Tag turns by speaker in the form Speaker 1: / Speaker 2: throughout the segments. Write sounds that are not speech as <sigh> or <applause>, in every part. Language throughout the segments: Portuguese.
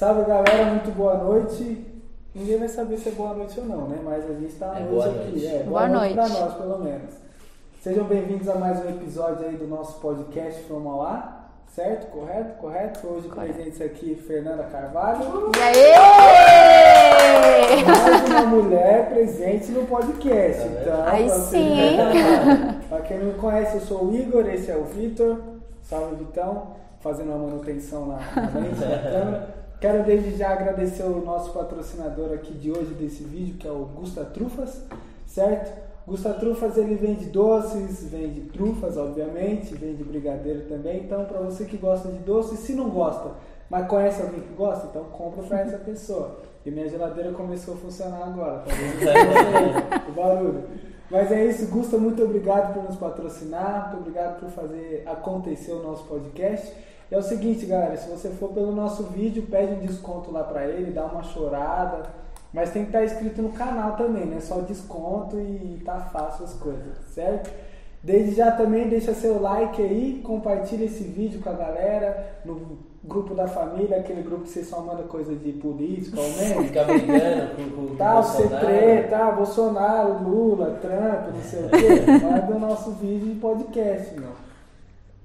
Speaker 1: Salve galera, muito boa noite. Ninguém vai saber se é boa noite ou não, né? Mas a gente tá
Speaker 2: É
Speaker 1: hoje
Speaker 2: boa
Speaker 1: aqui.
Speaker 2: noite.
Speaker 1: É, boa,
Speaker 3: Boa
Speaker 1: noite pra
Speaker 3: noite.
Speaker 1: nós, pelo menos. Sejam bem-vindos a mais um episódio aí do nosso podcast Lá, certo? Correto? Correto? Hoje presentes aqui Fernanda Carvalho.
Speaker 3: E aí?
Speaker 1: Mais uma mulher presente no podcast.
Speaker 2: Tá?
Speaker 1: Então,
Speaker 3: Aí
Speaker 1: pra
Speaker 3: sim,
Speaker 1: vocês-
Speaker 3: hein?
Speaker 1: Pra quem não me conhece, eu sou o Igor, esse é o Vitor. Salve, Vitão. Fazendo uma manutenção na, na lente da câmera. Quero desde já agradecer o nosso patrocinador aqui de hoje desse vídeo, que é o Gusta Trufas, certo? Gusta Trufas ele vende doces, vende trufas, obviamente, vende brigadeiro também. Então, para você que gosta de doce, se não gosta, mas conhece alguém que gosta, então compra para essa pessoa. E minha geladeira começou a funcionar agora, tá vendo? o barulho. Mas é isso, Gusta, muito obrigado por nos patrocinar, muito obrigado por fazer acontecer o nosso podcast. E é o seguinte, galera, se você for pelo nosso vídeo, pede um desconto lá pra ele, dá uma chorada. Mas tem que estar inscrito no canal também, né? Só desconto e tá fácil as coisas, certo? Desde já também deixa seu like aí, compartilha esse vídeo com a galera, no grupo da família, aquele grupo que você só manda coisa de política, ou <laughs> menos.
Speaker 2: Ficar brigando com,
Speaker 1: Tal,
Speaker 2: o Bolsonaro.
Speaker 1: C3, tá, Bolsonaro, Lula, Trump, não sei o quê. <laughs> Manda o nosso vídeo de podcast, meu.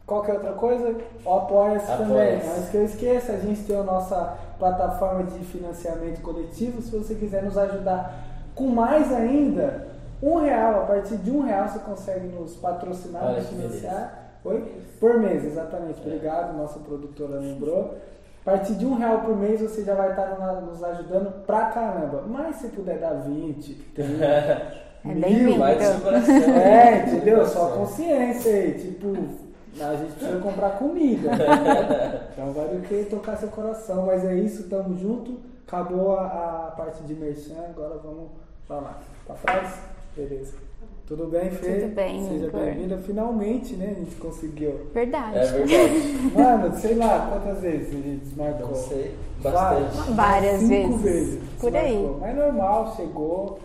Speaker 1: Qualquer outra coisa, o Apoia-se também. Antes que eu esqueça, a gente tem a nossa plataforma de financiamento coletivo. Se você quiser nos ajudar com mais ainda, um real, a partir de um real você consegue nos patrocinar,
Speaker 2: Olha
Speaker 1: nos
Speaker 2: que
Speaker 1: financiar. Oi? Por mês, exatamente. Obrigado, nossa produtora lembrou. A partir de um real por mês você já vai estar nos ajudando pra caramba. Mas se puder dar 20, 30, <laughs>
Speaker 3: É
Speaker 1: mil.
Speaker 2: Vai do seu coração.
Speaker 1: é, entendeu? Só consciência aí. Tipo, a gente precisa comprar comida. <laughs> Então vale o que tocar seu coração. Mas é isso, tamo junto. Acabou a, a parte de merchan, agora vamos falar. Pra trás? Beleza. Tudo bem, Fê?
Speaker 3: Tudo bem,
Speaker 1: Seja bem-vinda. Finalmente, né? A gente conseguiu.
Speaker 3: Verdade.
Speaker 2: É verdade. <laughs>
Speaker 1: Mano, sei lá quantas vezes a gente desmarcou.
Speaker 2: Não sei. Bastante.
Speaker 3: Várias
Speaker 1: Cinco
Speaker 3: vezes. Por aí.
Speaker 1: desmarcou. Mas normal, chegou.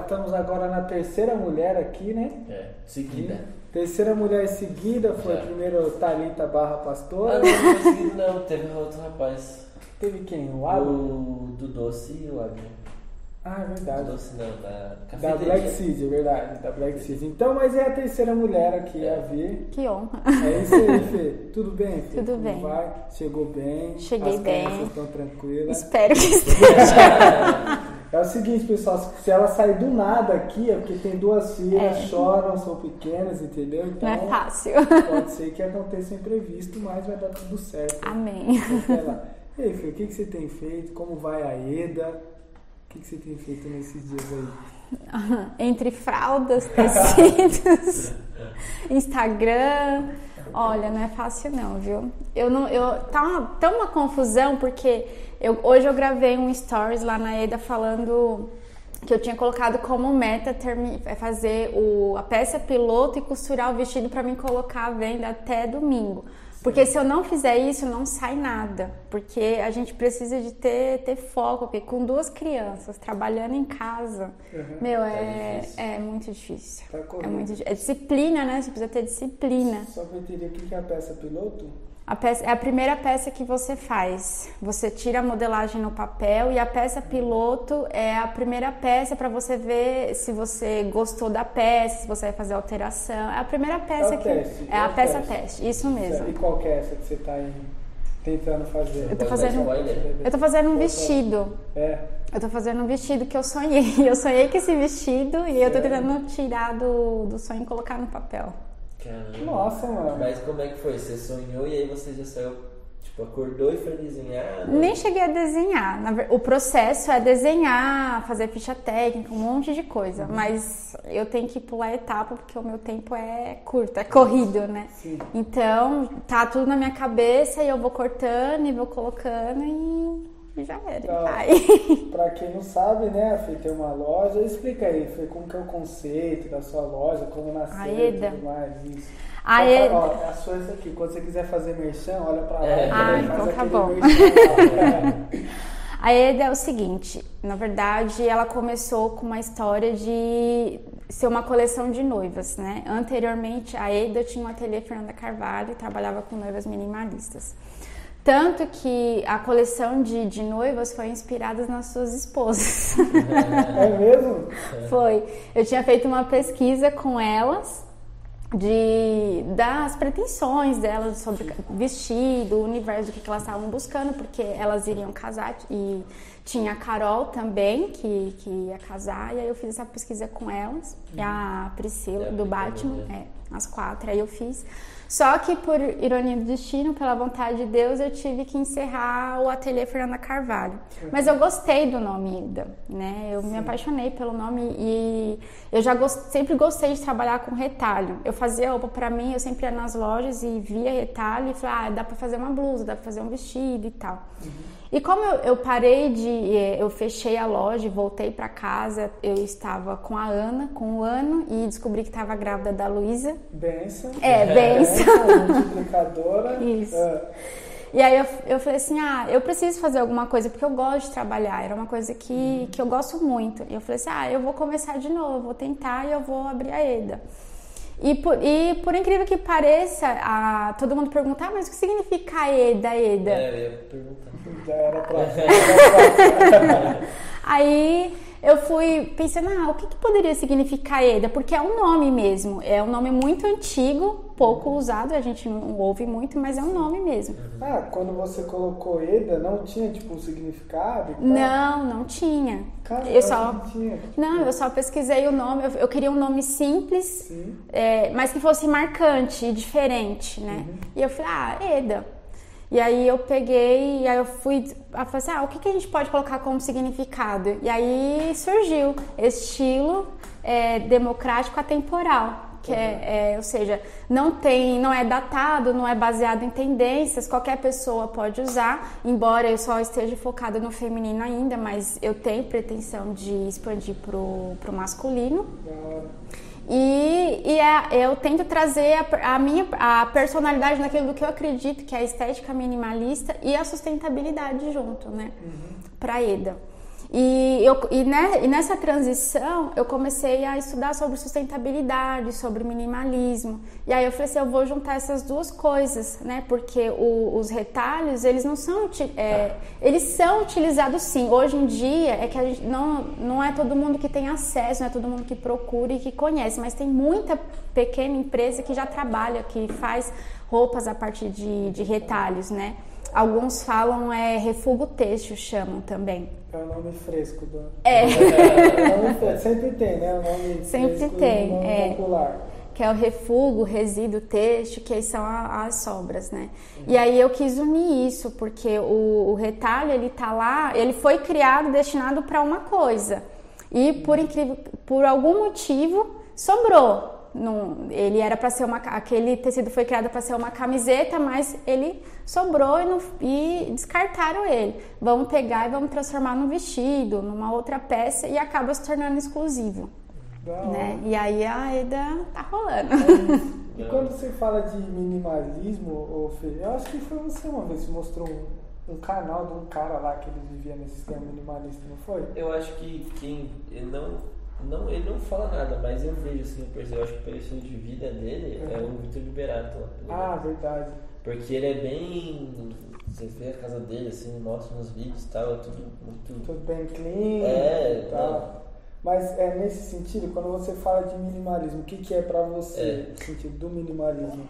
Speaker 1: Estamos agora na terceira mulher aqui, né?
Speaker 2: É, seguida.
Speaker 1: Terceira mulher seguida foi
Speaker 2: Já.
Speaker 1: primeiro Thalita barra
Speaker 2: Ah,
Speaker 1: pastora.
Speaker 2: não, não foi seguido não. Teve outro rapaz.
Speaker 1: Teve quem? O Abel?
Speaker 2: O do doce e o Agnes.
Speaker 1: Ah, é
Speaker 2: Do
Speaker 1: verdade.
Speaker 2: doce não, da
Speaker 1: Da
Speaker 2: cafeteria.
Speaker 1: Black Seed, é verdade. Da Black Seed. Então, mas é a terceira mulher aqui
Speaker 2: É.
Speaker 1: a vir.
Speaker 3: Que honra.
Speaker 1: É isso aí, Fê. Tudo bem, Fê?
Speaker 3: Tudo
Speaker 1: Como
Speaker 3: bem.
Speaker 1: Vai? Chegou bem.
Speaker 3: Cheguei
Speaker 1: As
Speaker 3: bem.
Speaker 1: crianças estão tranquilas.
Speaker 3: Espero que <laughs> esteja. <laughs>
Speaker 1: É o seguinte, pessoal, se ela sair do nada aqui, é porque tem duas filhas,
Speaker 3: É.
Speaker 1: choram, são pequenas, entendeu? Então,
Speaker 3: Não é fácil.
Speaker 1: pode ser que aconteça um imprevisto, mas vai dar tudo certo.
Speaker 3: Amém.
Speaker 1: E aí, Fê, o que, que você tem feito? Como vai a EDA? O que, que você tem feito nesses dias aí? <laughs>
Speaker 3: Entre fraldas, tecidos, <laughs> Instagram. Olha, não é fácil não, viu? Eu não, eu tá uma, tá uma confusão porque eu, hoje eu gravei um stories lá na EDA falando que eu tinha colocado como meta termi- é fazer o, a peça piloto e costurar o vestido para mim colocar à venda até domingo. Porque se eu não fizer isso, não sai nada. Porque a gente precisa de ter, ter foco. Porque com duas crianças trabalhando em casa,
Speaker 1: Uhum.
Speaker 3: meu,
Speaker 2: É
Speaker 3: é,
Speaker 2: difícil.
Speaker 3: é muito difícil.
Speaker 1: Tá.
Speaker 3: É muito É disciplina, né? Você precisa ter disciplina.
Speaker 1: Só pra entender o que que é a peça piloto?
Speaker 3: A peça, é a primeira peça que você faz. Você tira a modelagem no papel e a peça piloto é a primeira peça para você ver se você gostou da peça, se você vai fazer alteração. É a primeira peça
Speaker 1: É
Speaker 3: que
Speaker 1: teste,
Speaker 3: é
Speaker 1: é
Speaker 3: a peça
Speaker 1: teste.
Speaker 3: teste. Isso mesmo.
Speaker 1: E qual que é essa que você tá aí tentando fazer?
Speaker 3: Eu
Speaker 2: dar
Speaker 3: fazendo
Speaker 2: spoiler?
Speaker 3: eu tô fazendo um vestido.
Speaker 1: É.
Speaker 3: Eu tô fazendo um vestido que eu sonhei. <laughs> Eu sonhei com esse vestido e eu tô
Speaker 1: Sério?
Speaker 3: tentando tirar do, do sonho e colocar no papel.
Speaker 2: Caramba.
Speaker 1: Nossa, mano.
Speaker 2: Mas como é que foi? Você sonhou e aí você já saiu, tipo, acordou e foi desenhar?
Speaker 3: Nem cheguei a desenhar. O processo é desenhar, fazer ficha técnica, um monte de coisa.
Speaker 1: Uhum.
Speaker 3: Mas eu tenho que pular etapa porque o meu tempo é curto, é corrido, né?
Speaker 1: Sim.
Speaker 3: Então, tá tudo na minha cabeça e eu vou cortando e vou colocando e já era. Vai. <laughs>
Speaker 1: Pra quem não sabe, né, a Fê tem uma loja. Explica aí, Fê, como que é o conceito da sua loja, como nasceu
Speaker 3: A
Speaker 1: e tudo mais. Isso.
Speaker 3: A
Speaker 1: Só
Speaker 3: Eda-
Speaker 1: pra- ó, é a sua essa aqui. Quando você quiser fazer merchan, olha pra lá.
Speaker 2: É.
Speaker 3: Ah, então tá bom.
Speaker 1: merchan lá. <laughs>
Speaker 3: A EDA é o seguinte, na verdade, ela começou com uma história de ser uma coleção de noivas, né? Anteriormente, a EDA tinha um ateliê Fernanda Carvalho e trabalhava com noivas minimalistas. Tanto que a coleção de, de noivas foi inspirada nas suas esposas.
Speaker 1: É mesmo? <laughs>
Speaker 3: foi. Eu tinha feito uma pesquisa com elas de das pretensões delas sobre vestido, o universo, do que, que elas estavam buscando, porque elas iriam casar e tinha a Carol também, que, que ia casar, e aí eu fiz essa pesquisa com elas, e a Priscila,
Speaker 2: É,
Speaker 3: do Batman, é, as quatro, aí eu fiz. Só que por ironia do destino, pela vontade de Deus, eu tive que encerrar o ateliê Fernanda Carvalho. Mas eu gostei do nome Ida, né? Eu me apaixonei pelo nome e eu já gost- sempre gostei de trabalhar com retalho. Eu fazia roupa pra mim, eu sempre ia nas lojas e via retalho e falava, ah, dá pra fazer uma blusa, dá pra fazer um vestido e tal. E como eu, eu parei de. eh, Eu fechei a loja e voltei pra casa, eu estava com a Ana, com o ano, e descobri que estava grávida da Luísa.
Speaker 1: Benção.
Speaker 3: É, benção. <laughs>
Speaker 1: multiplicadora.
Speaker 3: Isso.
Speaker 1: Ah,
Speaker 3: E aí eu, eu falei assim, ah, eu preciso fazer alguma coisa, porque eu gosto de trabalhar, era uma coisa que, que eu gosto muito. E eu falei assim, ah, eu vou começar de novo, vou tentar e eu vou abrir a EDA. E por, e por incrível que pareça, a, todo mundo pergunta, ah, mas o que significa EDA, EDA?
Speaker 2: É, eu ia perguntar.
Speaker 1: já era próximo. <laughs>
Speaker 3: Aí eu fui pensando, ah, o que, que poderia significar EDA? Porque é um nome mesmo, é um nome muito antigo, pouco usado, a gente não ouve muito, mas é um nome mesmo.
Speaker 1: Ah, quando você colocou Eda, não tinha tipo um significado? tal?
Speaker 3: Não, não tinha.
Speaker 1: Cara,
Speaker 3: eu só.
Speaker 1: que tinha.
Speaker 3: Não, eu só pesquisei o nome, eu, eu queria um nome simples,
Speaker 1: Sim.
Speaker 3: é, mas que fosse marcante e diferente, né? E eu falei, ah, Eda. E aí eu peguei, e aí eu fui, eu falei assim, ah, o que, que a gente pode colocar como significado? E aí surgiu estilo é, democrático atemporal. Que é, é, ou seja, não tem, não é datado, não é baseado em tendências, qualquer pessoa pode usar, embora eu só esteja focada no feminino ainda, mas eu tenho pretensão de expandir pro, pro masculino. E, e é- eu tento trazer a, a minha a personalidade naquilo do que eu acredito, que é a estética minimalista e a sustentabilidade junto, né? Pra EDA. E, eu, e, né, e nessa transição eu comecei a estudar sobre sustentabilidade, sobre minimalismo. E aí eu falei assim, eu vou juntar essas duas coisas, né? Porque o- os retalhos, eles não são... é, eles são utilizados sim. Hoje em dia é que a gente não, não é todo mundo que tem acesso, não é todo mundo que procura e que conhece, mas tem muita pequena empresa que já trabalha, que faz roupas a partir de, de retalhos, né? Alguns falam é refugo têxtil, chamam também.
Speaker 1: É o nome fresco do.
Speaker 3: É.
Speaker 1: É fresco. Sempre tem, né? O nome
Speaker 3: Sempre
Speaker 1: fresco
Speaker 3: tem,
Speaker 1: nome
Speaker 3: é.
Speaker 1: popular.
Speaker 3: que é o refugo, resíduo, têxtil, que são as sobras, né? E aí eu quis unir isso, porque o, o retalho, ele tá lá, ele foi criado, destinado para uma coisa. E por incrível, por algum motivo, sobrou. Não, ele era para ser uma, aquele tecido foi criado para ser uma camiseta, mas ele sobrou e, não- e descartaram ele. Vamos pegar e vamos transformar num vestido, numa outra peça e acaba se tornando exclusivo né? E aí a EDA tá rolando. <laughs>
Speaker 1: E quando você fala de minimalismo, ô Fê, eu acho que foi você uma vez que mostrou um, um canal de um cara lá que ele vivia nesse sistema minimalista, não foi?
Speaker 2: Eu acho que quem ele não, não, ele não fala nada, mas eu vejo assim, eu percebo, eu acho que pelo estilo de vida dele é o Vitor Liberato?
Speaker 1: Ah, verdade.
Speaker 2: Porque ele é bem. Você vê a casa dele, assim, mostra nos vídeos e tal, é tudo muito.
Speaker 1: Tudo bem clean
Speaker 2: É,
Speaker 1: e tal. Mas é nesse sentido, quando você fala de minimalismo, o que, que é pra você
Speaker 2: É.
Speaker 1: o sentido do minimalismo?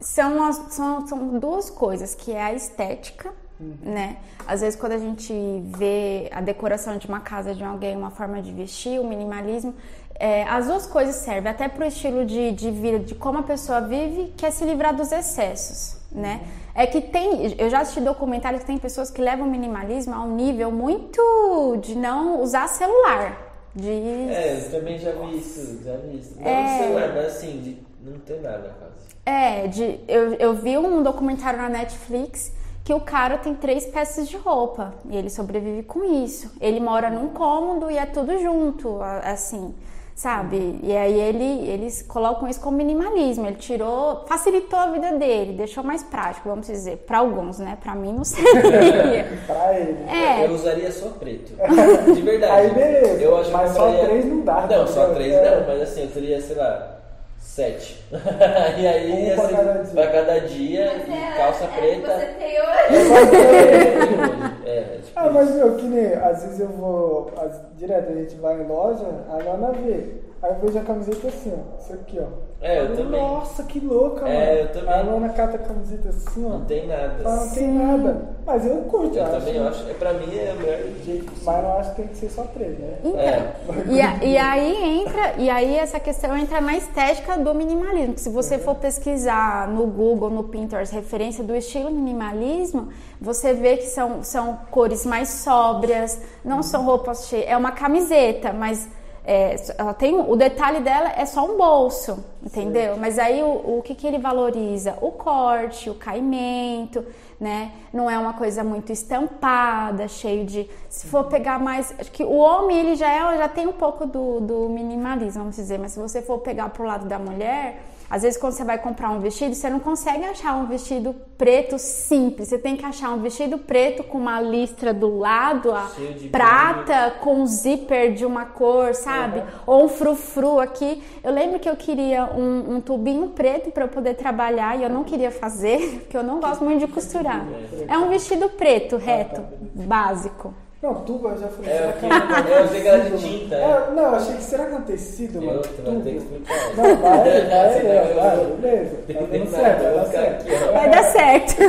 Speaker 3: São, as- são, são duas coisas, que é a estética, né? Às vezes quando a gente vê a decoração de uma casa de alguém, uma forma de vestir, o minimalismo, é, as duas coisas servem até pro estilo de, de vida, de como a pessoa vive, que é se livrar dos excessos, né? É que tem, eu já assisti documentários que tem pessoas que levam o minimalismo a um nível muito de não usar celular, de
Speaker 2: É, eu também já vi isso, já vi isso. Não
Speaker 3: É.
Speaker 2: no celular, mas assim, de não ter nada quase.
Speaker 3: É, de, eu, eu vi um documentário na Netflix que o cara tem três peças de roupa e ele sobrevive com isso. Ele mora num cômodo e é tudo junto, assim, sabe? E aí ele, eles colocam isso como minimalismo. Ele tirou, facilitou a vida dele, deixou mais prático, vamos dizer, para alguns, né? Para mim não seria. <laughs>
Speaker 1: Pra ele.
Speaker 3: É.
Speaker 2: Eu usaria só preto. <laughs> De verdade.
Speaker 1: Aí beleza,
Speaker 2: Eu acho
Speaker 1: mas só
Speaker 2: faria-
Speaker 1: três não dá,
Speaker 2: Não, só três
Speaker 1: É.
Speaker 2: não, mas assim, eu teria, sei lá, Sete. <laughs> e aí,
Speaker 1: Um pra
Speaker 2: assim,
Speaker 1: cada dia.
Speaker 2: pra cada dia
Speaker 4: Mas
Speaker 2: e
Speaker 4: é-
Speaker 2: calça
Speaker 4: é,
Speaker 2: preta.
Speaker 4: Você tem <laughs> hoje.
Speaker 2: É, é, tipo
Speaker 1: Ah, mas meu, que nem, às vezes eu vou, as- direto, a gente vai em loja, a Nana vê. Aí eu vejo a camiseta assim, ó. Isso aqui, ó.
Speaker 2: É, eu
Speaker 1: Falei,
Speaker 2: também.
Speaker 1: Nossa, que louca,
Speaker 2: É,
Speaker 1: mano.
Speaker 2: eu também.
Speaker 1: A Nana cata a camiseta assim, ó.
Speaker 2: Não tem nada.
Speaker 1: Fala, não tem nada. Mas eu curto,
Speaker 2: Eu
Speaker 1: acho.
Speaker 2: também acho. É, pra mim é o melhor jeito possível.
Speaker 1: Mas eu acho que tem que ser só preto, né?
Speaker 3: Então,
Speaker 2: É.
Speaker 3: e, a- e aí entra, e aí essa questão entra na estética do minimalismo. que Se você for pesquisar no Google, no Pinterest, referência do estilo minimalismo, você vê que são, são cores mais sóbrias, não são roupas cheias, é uma camiseta, mas é, ela tem o detalhe dela é só um bolso, entendeu? Mas aí o, o que, que ele valoriza? O corte, o caimento, né? Não é uma coisa muito estampada, cheio de. Se for pegar mais, acho que o homem ele já é, já tem um pouco do, do minimalismo, vamos dizer. Mas se você for pegar pro lado da mulher, às vezes quando você vai comprar um vestido, você não consegue achar um vestido preto simples. Você tem que achar um vestido preto com uma listra do lado, a prata com um zíper de uma cor, sabe? Ou um frufru aqui. Eu lembro que eu queria um, um tubinho preto para eu poder trabalhar e eu não queria fazer, <laughs> porque eu não gosto muito de costurar. É um vestido preto, reto, básico.
Speaker 1: Não, tubo eu já falei.
Speaker 2: É,
Speaker 1: será
Speaker 2: eu
Speaker 1: que
Speaker 2: que- eu achei que era de tinta, é.
Speaker 1: É, não, eu achei que será que é um tecido, mano?
Speaker 2: vai ter que explicar.
Speaker 1: Não, vai, <laughs> vai,
Speaker 2: Senão
Speaker 1: vai,
Speaker 2: eu-
Speaker 1: vai, beleza. Tá dando certo,
Speaker 2: eu
Speaker 1: vai
Speaker 2: vou
Speaker 1: dar
Speaker 2: ficar
Speaker 1: certo.
Speaker 3: Vai dar certo.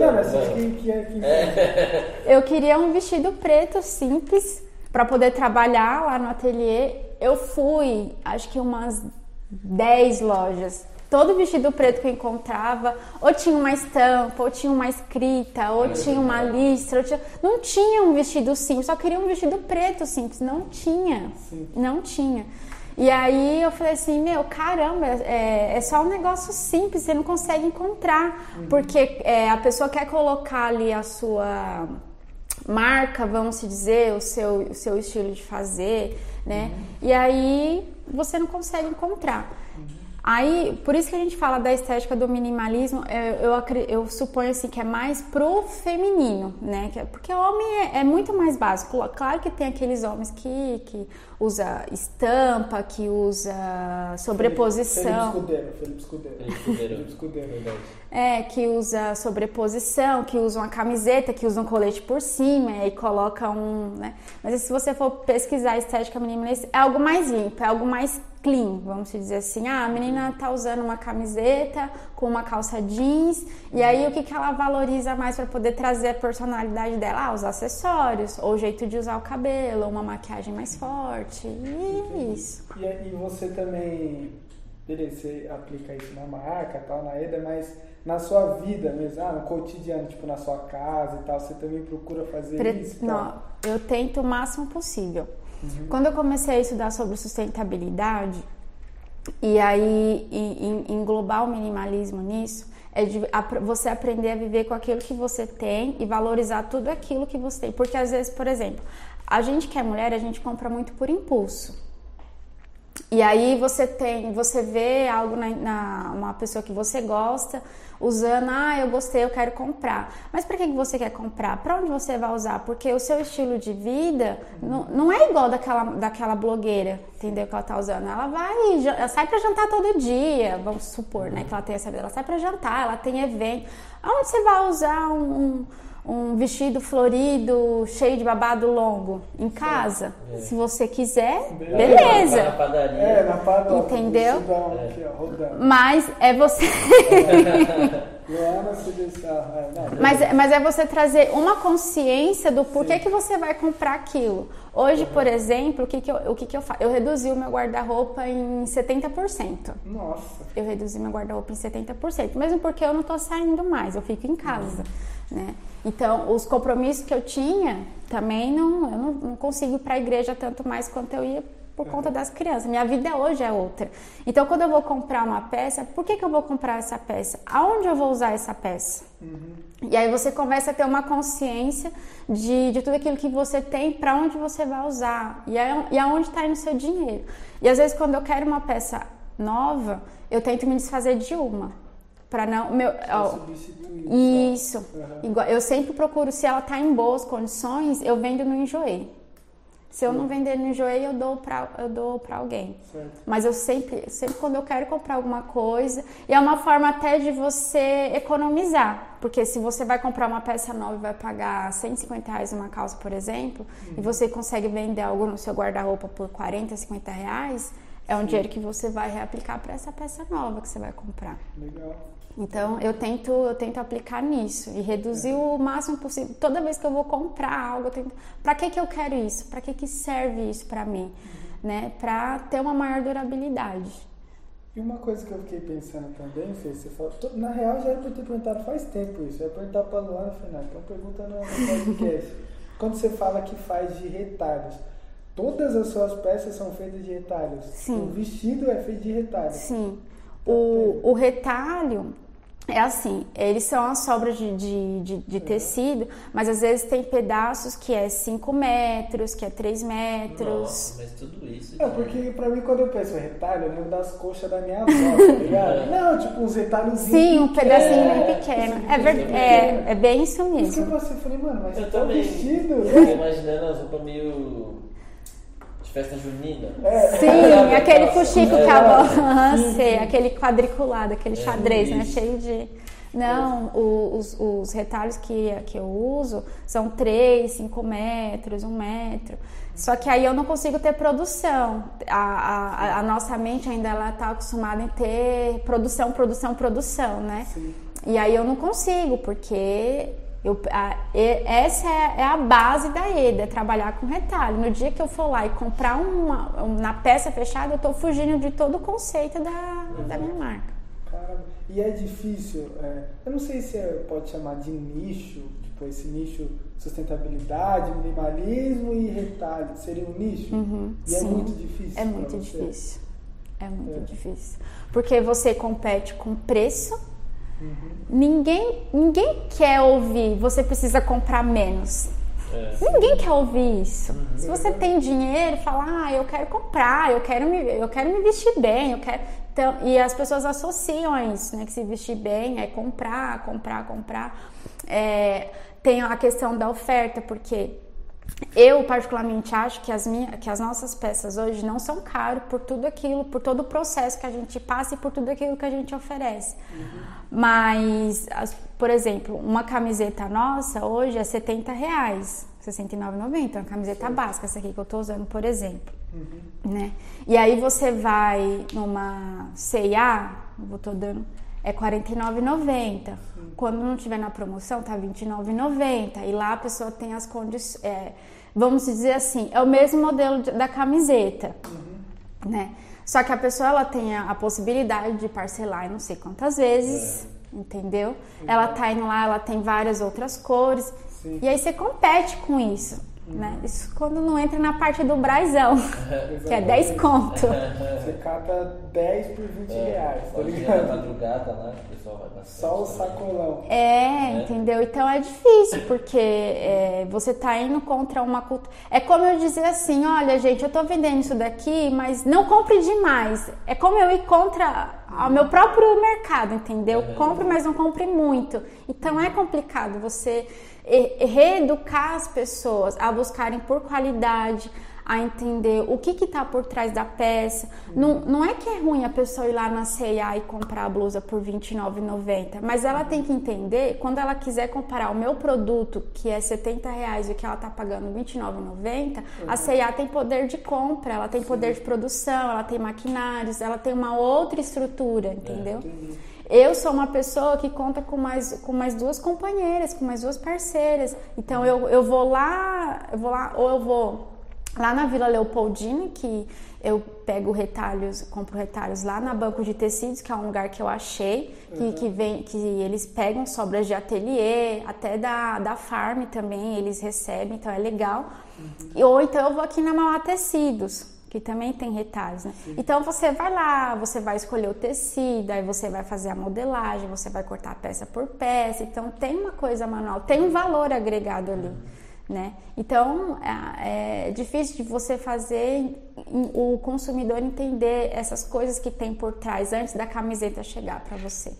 Speaker 2: Não, mas
Speaker 1: acho que, que é que
Speaker 3: Eu queria um vestido preto simples para poder trabalhar lá no ateliê. Eu fui, acho que umas 10 lojas. Todo vestido preto que eu encontrava, ou tinha uma estampa, ou tinha uma escrita, ou tinha uma listra. ou tinha- Não tinha um vestido simples, só queria um vestido preto simples. Não tinha. Não tinha. E aí eu falei assim, meu, caramba, é, é só um negócio simples, você não consegue encontrar. Porque é, a pessoa quer colocar ali a sua marca, vamos se dizer, o seu, o seu estilo de fazer, né? E aí você não consegue encontrar. Aí, por isso que a gente fala da estética do minimalismo, é, eu, acre- eu suponho assim que é mais pro feminino, né? É- Porque o homem é, é muito mais básico. Claro que tem aqueles homens que, que usa estampa, que usa sobreposição.
Speaker 1: Felipe Escudeiro, Felipe Escudeiro.
Speaker 2: Felipe Escudeiro.
Speaker 3: É, que usa sobreposição, que usa uma camiseta, que usa um colete por cima e coloca um, né? Mas se você for pesquisar estética minimalista, é algo mais limpo, é algo mais clean, vamos dizer assim. Ah, a menina tá usando uma camiseta com uma calça jeans e aí o que, que ela valoriza mais para poder trazer a personalidade dela? Ah, os acessórios, ou o jeito de usar o cabelo, uma maquiagem mais forte. E isso.
Speaker 1: E, e você também, beleza, você aplica isso na marca, tal, na EDA, mas na sua vida mesmo, ah, no cotidiano, tipo na sua casa e tal, você também procura fazer
Speaker 3: Pre-
Speaker 1: isso?
Speaker 3: Não, eu tento o máximo possível.
Speaker 1: Uhum.
Speaker 3: Quando eu comecei a estudar sobre sustentabilidade, e aí e- e- englobar o minimalismo nisso, é de você aprender a viver com aquilo que você tem e valorizar tudo aquilo que você tem. Porque às vezes, por exemplo, a gente que é mulher, a gente compra muito por impulso. E aí você tem, você vê algo na, na- uma pessoa que você gosta usando, ah, eu gostei, eu quero comprar. Mas para que você quer comprar? Para onde você vai usar? Porque o seu estilo de vida não, não é igual daquela, daquela blogueira, entendeu? Que ela tá usando. Ela vai, ela sai para jantar todo dia, vamos supor, né? Que ela tem essa vida. Ela sai para jantar, ela tem evento. Aonde você vai usar um, um- um vestido florido, cheio de babado longo? Em casa? Se você quiser,
Speaker 2: Vai na
Speaker 3: beleza.
Speaker 2: padaria.
Speaker 1: É, na padoca.
Speaker 3: Entendeu?
Speaker 1: vestidão Aqui, ó, rodando.
Speaker 3: Mas é você.
Speaker 1: Joana, se deixar. É, não,
Speaker 3: mas, mas é você trazer uma consciência do porquê que você vai comprar aquilo. Hoje, por exemplo, o que, que, eu, o que, que eu faço? Eu reduzi o meu guarda-roupa em 70%.
Speaker 1: Nossa.
Speaker 3: Eu reduzi meu guarda-roupa em 70%, mesmo porque eu não tô saindo mais, eu fico em casa, né? Então, os compromissos que eu tinha, também não, eu não, não consigo ir para a igreja tanto mais quanto eu ia por conta das crianças. Minha vida hoje é outra. Então, quando eu vou comprar uma peça, por que, que eu vou comprar essa peça? Aonde eu vou usar essa peça? E aí você começa a ter uma consciência de, de tudo aquilo que você tem, para onde você vai usar e, a, e aonde está indo o seu dinheiro. E às vezes, quando eu quero uma peça nova, eu tento me desfazer de uma. Para não. Meu, ó,
Speaker 1: Substituir.
Speaker 3: isso.
Speaker 1: Aham.
Speaker 3: Igual, eu sempre procuro, se ela tá em boas condições, eu vendo no Enjoei. Se eu não vender no Enjoei, eu dou pra, eu dou pra alguém.
Speaker 1: Certo.
Speaker 3: Mas eu sempre, sempre quando eu quero comprar alguma coisa, e é uma forma até de você economizar. Porque se você vai comprar uma peça nova e vai pagar 150 reais uma calça, por exemplo, e você consegue vender algo no seu guarda-roupa por 40, 50 reais, é um dinheiro que você vai reaplicar para essa peça nova que você vai comprar.
Speaker 1: Legal.
Speaker 3: Então eu tento, eu tento aplicar nisso e reduzir o máximo possível. Toda vez que eu vou comprar algo, eu tento. Para que que eu quero isso? Para que que serve isso para mim? Né? Para ter uma maior durabilidade.
Speaker 1: E uma coisa que eu fiquei pensando também, Fê, você falou, na real já era eu ter perguntado faz tempo isso, eu ia perguntar pra Luana, não, então pergunta no, no podcast. <laughs> Quando você fala que faz de retalhos, todas as suas peças são feitas de retalhos?
Speaker 3: Sim.
Speaker 1: O vestido é feito de retalhos?
Speaker 3: Sim. O, o retalho é assim, eles são as sobras de, de, de, de tecido, mas às vezes tem pedaços que é 5 metros, que é 3 metros.
Speaker 2: Nossa, mas tudo isso.
Speaker 1: É, porque pra mim quando eu penso em retalho, eu lembro das coxas da minha avó, tá <laughs> ligado? Não, tipo uns retalhos
Speaker 3: Sim, um pedacinho
Speaker 2: É,
Speaker 3: bem pequeno. É, ver- é, é bem isso
Speaker 1: Por isso que eu
Speaker 3: mesmo.
Speaker 1: passei, falei, mano, mas
Speaker 2: Eu
Speaker 1: tá
Speaker 2: também.
Speaker 1: vestido.
Speaker 2: Eu tô imaginando as roupas meio. De festa junina.
Speaker 3: Sim, aquele fuxico que a sei, aquele quadriculado, aquele xadrez, né? Cheio de. Não, os, os retalhos que, que eu uso são 3, 5 metros, 1 metro. Só que aí eu não consigo ter produção. A, a, a nossa mente ainda ela está acostumada em ter produção, produção, produção, né?
Speaker 1: Sim.
Speaker 3: E aí eu não consigo, porque eu, a- essa é, é a base da EDA, é trabalhar com retalho. No dia que eu for lá e comprar uma, um- na peça fechada, eu estou fugindo de todo o conceito da, da minha marca.
Speaker 1: Caramba. E é difícil, é, eu não sei se é- pode chamar de nicho, tipo esse nicho sustentabilidade, minimalismo e retalho, seria um nicho?
Speaker 3: Uhum,
Speaker 1: e é
Speaker 3: sim.
Speaker 1: muito difícil.
Speaker 3: É muito difícil. É muito
Speaker 1: É.
Speaker 3: difícil. Porque você compete com preço.
Speaker 1: Uhum.
Speaker 3: Ninguém, ninguém quer ouvir, você precisa comprar menos.
Speaker 2: É.
Speaker 3: Ninguém quer ouvir isso. Se você tem dinheiro, fala, ah, eu quero comprar, eu quero me, eu quero me vestir bem, eu quero. Então, e as pessoas associam a isso, né? Que se vestir bem é comprar, comprar, comprar. É, tem a questão da oferta, porque eu particularmente acho que as, minhas, que as nossas peças hoje não são caras por tudo aquilo, por todo o processo que a gente passa e por tudo aquilo que a gente oferece. Mas, as- por exemplo, uma camiseta nossa hoje é 70 reais, R$ 69,90, uma camiseta básica, essa aqui que eu tô usando, por exemplo. Né? E aí você vai numa C&A, eu tô dando, é R$ 49,90. Quando não tiver na promoção, tá R$ 29,90. E lá a pessoa tem as condições, vamos dizer assim, é o mesmo modelo de- da camiseta, né? Só que a pessoa ela tem a, a possibilidade de parcelar não sei quantas vezes, entendeu? Ela tá indo lá, ela tem várias outras cores.
Speaker 1: Sim.
Speaker 3: E aí você compete com isso, né? Isso quando não entra na parte do brasão, <laughs> que é 10 conto.
Speaker 1: Você cata 10 por 20 reais, tá ligado?
Speaker 2: madrugada que o pessoal vai bastante.
Speaker 1: Só o sacolão.
Speaker 3: É, entendeu? Então é difícil, porque é, você tá indo contra uma cultura. É como eu dizer assim: olha, gente, eu tô vendendo isso daqui, mas não compre demais. É como eu ir contra o meu próprio mercado, entendeu? Compre, mas não compre muito. Então é complicado você reeducar as pessoas a buscarem por qualidade. A entender o que está por trás da peça. Não, não é que é ruim a pessoa ir lá na C&A e comprar a blusa por R$ 29,90, mas ela tem que entender, quando ela quiser comparar o meu produto, que é 70 reais e o que ela está pagando R$ 29,90, a C&A tem poder de compra, ela tem poder de produção, ela tem maquinários, ela tem uma outra estrutura, entendeu? Eu sou uma pessoa que conta com mais, com mais duas companheiras, com mais duas parceiras. Então eu, eu vou lá, eu vou lá, ou eu vou lá na Vila Leopoldina, que eu pego retalhos, compro retalhos lá na Banco de Tecidos, que é um lugar que eu achei, que, que, vem, que eles pegam sobras de ateliê, até da, da farm também, eles recebem, então é legal. E, ou então eu vou aqui na Mauá Tecidos, que também tem retalhos, né? Então você vai lá, você vai escolher o tecido, aí você vai fazer a modelagem, você vai cortar peça por peça. Então tem uma coisa manual, tem um valor agregado ali, né? Então é, é difícil de você fazer o consumidor entender essas coisas que tem por trás antes da camiseta chegar para você.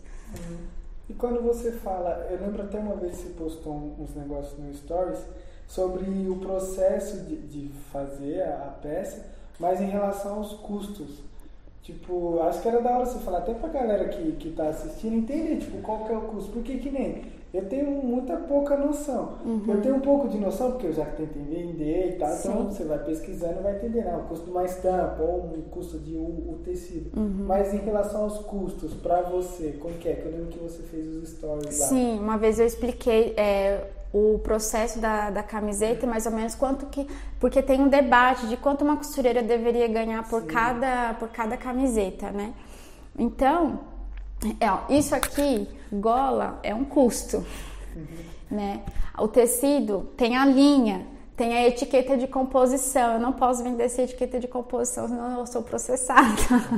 Speaker 1: E quando você fala, eu lembro até uma vez que você postou uns negócios no Stories sobre o processo de, de fazer a peça, mas em relação aos custos. Tipo, acho que era da hora você falar até pra galera que, que tá assistindo entender, tipo, qual que é o custo. Porque que nem, eu tenho muita pouca noção.
Speaker 3: Uhum.
Speaker 1: Eu tenho um pouco de noção, porque eu já tentei vender e tal,
Speaker 3: Sim.
Speaker 1: então você vai pesquisando e vai entender, não, o custo de uma estampa ou o custo de o, o tecido.
Speaker 3: Uhum.
Speaker 1: Mas em relação aos custos, pra você, como que é? Que eu lembro que você fez os stories lá.
Speaker 3: Sim, uma vez eu expliquei é, o processo da, da camiseta, mais ou menos quanto que. Porque tem um debate de quanto uma costureira deveria ganhar por,
Speaker 1: Sim.
Speaker 3: cada, por cada camiseta, né? Então, é, ó, isso aqui, gola, é um custo. Né? O tecido tem a linha, tem a etiqueta de composição. Eu não posso vender essa etiqueta de composição, senão eu sou processada.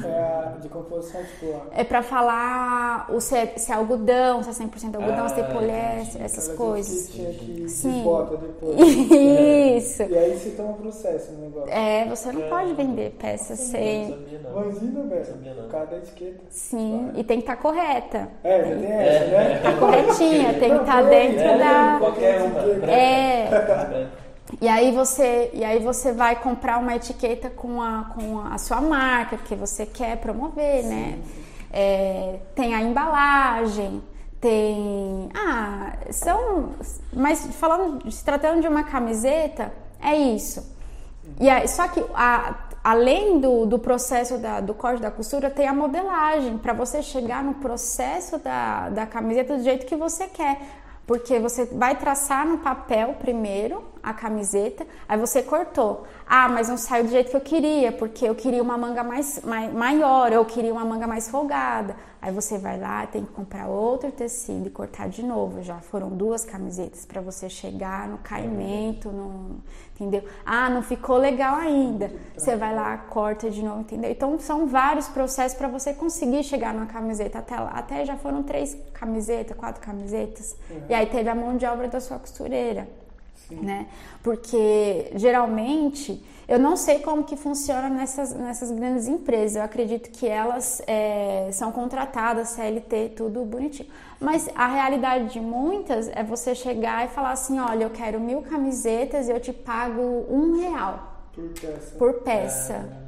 Speaker 1: É a de composição, tipo,
Speaker 3: É pra falar o se, é, se é algodão, se é 100% algodão,
Speaker 2: Ah,
Speaker 3: se tem poliéster, essas coisas.
Speaker 1: que tinha que
Speaker 3: Sim.
Speaker 1: depois.
Speaker 3: Isso.
Speaker 1: E aí você toma processo no negócio.
Speaker 3: É, você não pode vender peça
Speaker 2: Não
Speaker 3: sem.
Speaker 2: sabia não.
Speaker 1: Imagina, velho.
Speaker 2: Sabia não.
Speaker 1: Cada etiqueta.
Speaker 3: Sim, e tem que estar correta.
Speaker 1: É, já tem essa, né?
Speaker 3: Tá corretinha, tem que estar
Speaker 1: Não,
Speaker 3: dentro
Speaker 2: É,
Speaker 3: da.
Speaker 2: Qualquer uma. branca.
Speaker 3: É. <laughs> E aí você, e aí você vai comprar uma etiqueta com a, com a sua marca que você quer promover, né? É, tem a embalagem, tem. Ah, são. Mas falando, se tratando de uma camiseta, é isso. E aí, só que a- além do, do processo da- do corte da costura, tem a modelagem para você chegar no processo da, da camiseta do jeito que você quer. Porque você vai traçar no papel primeiro a camiseta, aí você cortou. Ah, mas não saiu do jeito que eu queria, porque eu queria uma manga mais, mai- maior, eu queria uma manga mais folgada. Aí você vai lá, tem que comprar outro tecido e cortar de novo. Já foram duas camisetas para você chegar no caimento, no, entendeu? Ah, não ficou legal ainda. Você vai lá, corta de novo, entendeu? Então são vários processos para você conseguir chegar numa camiseta. Até, até já foram três camisetas, quatro camisetas. E aí teve a mão de obra da sua costureira né? Porque geralmente eu não sei como que funciona nessas, nessas grandes empresas. Eu acredito que elas é, são contratadas, CLT, tudo bonitinho. Mas a realidade de muitas é você chegar e falar assim, olha, eu quero mil camisetas e eu te pago um real
Speaker 1: Por peça.
Speaker 3: por peça.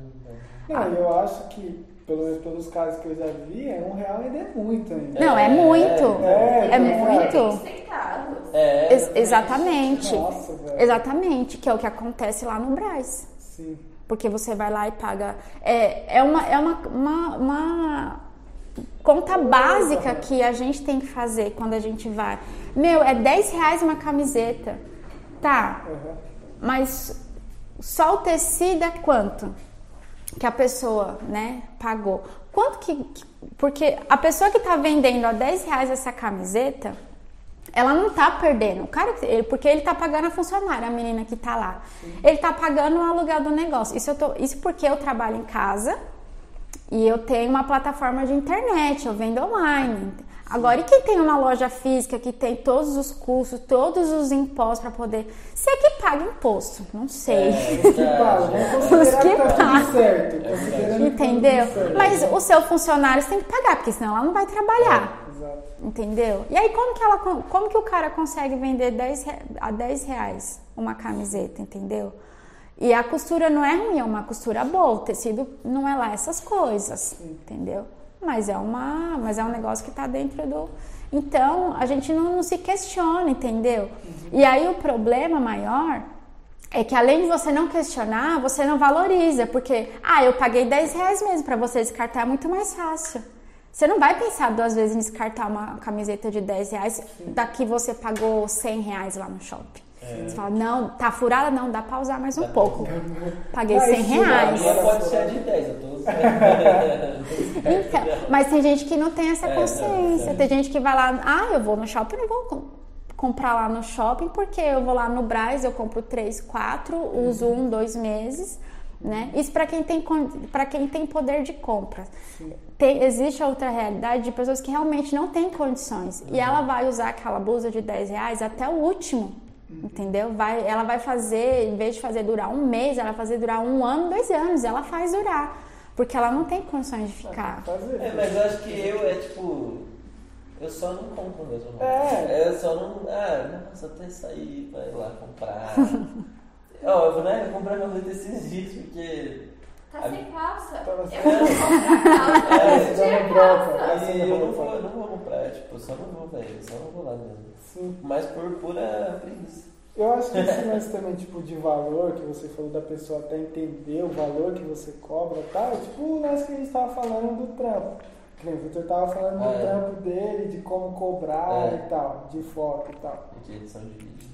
Speaker 1: Não, eu acho que, pelo menos pelos casos que eu já vi, é um real ainda é muito ainda.
Speaker 3: Não, é muito.
Speaker 1: É,
Speaker 3: É
Speaker 1: é
Speaker 3: muito.
Speaker 4: Centavos.
Speaker 2: É,
Speaker 3: Ex- exatamente.
Speaker 1: Nossa, velho.
Speaker 3: Exatamente, que é o que acontece lá no Braz.
Speaker 1: Sim.
Speaker 3: Porque você vai lá e paga. É, é, uma, é uma, uma, uma conta básica que a gente tem que fazer quando a gente vai. Meu, é 10 reais uma camiseta. Tá,
Speaker 1: Uhum.
Speaker 3: mas só o tecido é quanto? Que a pessoa, né, pagou. Quanto que. que- Porque a pessoa que tá vendendo a 10 reais essa camiseta, ela não tá perdendo. O cara, porque ele tá pagando a funcionária, a menina que tá lá. Ele tá pagando o aluguel do negócio. Isso, eu tô, isso porque eu trabalho em casa e eu tenho uma plataforma de internet, eu vendo online. Agora, e quem tem uma loja física que tem todos os custos, todos os impostos para poder. Você é que paga imposto, não sei. <laughs>
Speaker 1: Os que pagam, considerar
Speaker 3: que
Speaker 1: tá
Speaker 3: pagam.
Speaker 1: tá
Speaker 3: Entendeu? Mas o seu funcionário você tem que pagar, porque senão ela não vai trabalhar.
Speaker 1: Exato.
Speaker 3: Entendeu? E aí, como que, ela, como que o cara consegue vender 10, re- a 10 reais uma camiseta, entendeu? E a costura não é ruim, é uma costura boa. O tecido não é lá essas coisas, entendeu? Mas é, uma, mas é um negócio que está dentro do. Então, a gente não, não se questiona, entendeu? E aí, o problema maior é que além de você não questionar, você não valoriza, porque, ah, eu paguei 10 reais mesmo, para você descartar é muito mais fácil. Você não vai pensar duas vezes em descartar uma camiseta de 10 reais daqui você pagou 100 reais lá no shopping. Você fala, não, tá furada? Não, dá pra usar mais um pouco. Paguei
Speaker 1: Ah,
Speaker 3: 100
Speaker 1: isso
Speaker 2: A
Speaker 3: reais.
Speaker 2: pode ser a de 10, eu tô <laughs>
Speaker 3: Então, mas tem gente que não tem essa
Speaker 2: É,
Speaker 3: consciência.
Speaker 2: não, é.
Speaker 3: Tem gente que vai lá, ah, eu vou no shopping, não vou com- comprar lá no shopping, porque eu vou lá no Braz, eu compro três, quatro, uso um, dois meses, né? Isso para quem tem para quem tem poder de compra. Tem, existe outra realidade de pessoas que realmente não têm condições e ela vai usar aquela blusa de 10 reais até o último. Entendeu? Vai, ela vai fazer, em vez de fazer durar um mês, ela vai fazer durar um ano, dois anos. Ela faz durar. Porque ela não tem condições de ficar.
Speaker 2: É, mas eu acho que eu é tipo. Eu só não compro mesmo.
Speaker 1: É.
Speaker 2: Eu só não. Ah, nossa, até sair pra ir lá comprar. Ó, eu vou né, eu comprei meu leite esses dias porque.
Speaker 4: Tá sem calça.
Speaker 1: Tava
Speaker 4: Eu
Speaker 1: sem-
Speaker 4: vou comprar calça.
Speaker 2: É,
Speaker 4: eu
Speaker 2: não vou, vou comprar, tipo, eu só não vou, velho. Só não vou lá mesmo.
Speaker 1: Sim.
Speaker 2: Mas por pura preguiça.
Speaker 1: Eu acho que esse <laughs> lance também, tipo, de valor, que você falou da pessoa até entender o valor que você cobra e tal, é tipo o lance que a gente tava falando do trampo. Que o Victor tava falando
Speaker 2: Ah,
Speaker 1: do
Speaker 2: é.
Speaker 1: trampo dele, de como cobrar
Speaker 2: É.
Speaker 1: e tal, de foto e tal.
Speaker 2: De edição de vídeo.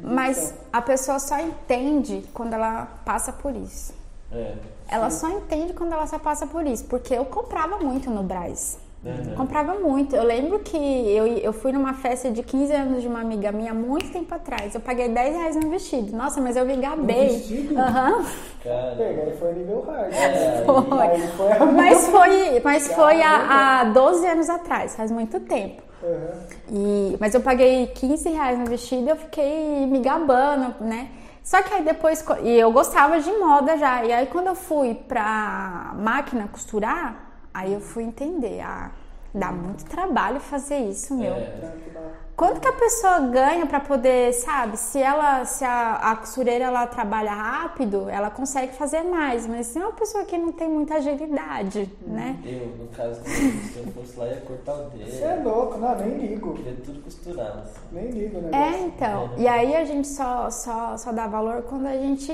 Speaker 3: Mas
Speaker 1: Então,
Speaker 3: a pessoa só entende quando ela passa por isso.
Speaker 2: É.
Speaker 3: Ela só entende quando ela só passa por isso. Porque eu comprava muito no Braz.
Speaker 2: Uhum.
Speaker 3: Comprava muito. Eu lembro que eu, eu fui numa festa de 15 anos de uma amiga minha há muito tempo atrás. Eu paguei 10 reais no vestido. Nossa, mas eu me gabei.
Speaker 1: vestido?
Speaker 3: Aham.
Speaker 2: Cara.
Speaker 1: Pega, aí foi nível hard.
Speaker 2: É, <laughs>
Speaker 3: Foi.
Speaker 1: Foi a
Speaker 3: Mas foi, mas foi há, há 12 anos atrás, faz muito tempo.
Speaker 1: Aham.
Speaker 3: E, mas eu paguei 15 reais no vestido e eu fiquei me gabando, né? Só que aí depois, e eu gostava de moda já, e aí quando eu fui pra máquina costurar, aí eu fui entender, ah, dá muito trabalho fazer isso, meu.
Speaker 2: É.
Speaker 1: Trampo da-
Speaker 3: Quanto que a pessoa ganha pra poder, sabe? Se ela, se a, a costureira ela trabalha rápido, ela consegue fazer mais. Mas se é uma pessoa que não tem muita agilidade, né?
Speaker 2: Eu, no caso, <laughs> se eu fosse lá, ia cortar o dedo.
Speaker 1: Você é louco, não, nem ligo.
Speaker 2: Queria tudo costurado. Assim.
Speaker 1: Nem ligo, né?
Speaker 3: É, então. E aí a gente só, só, só dá valor quando a gente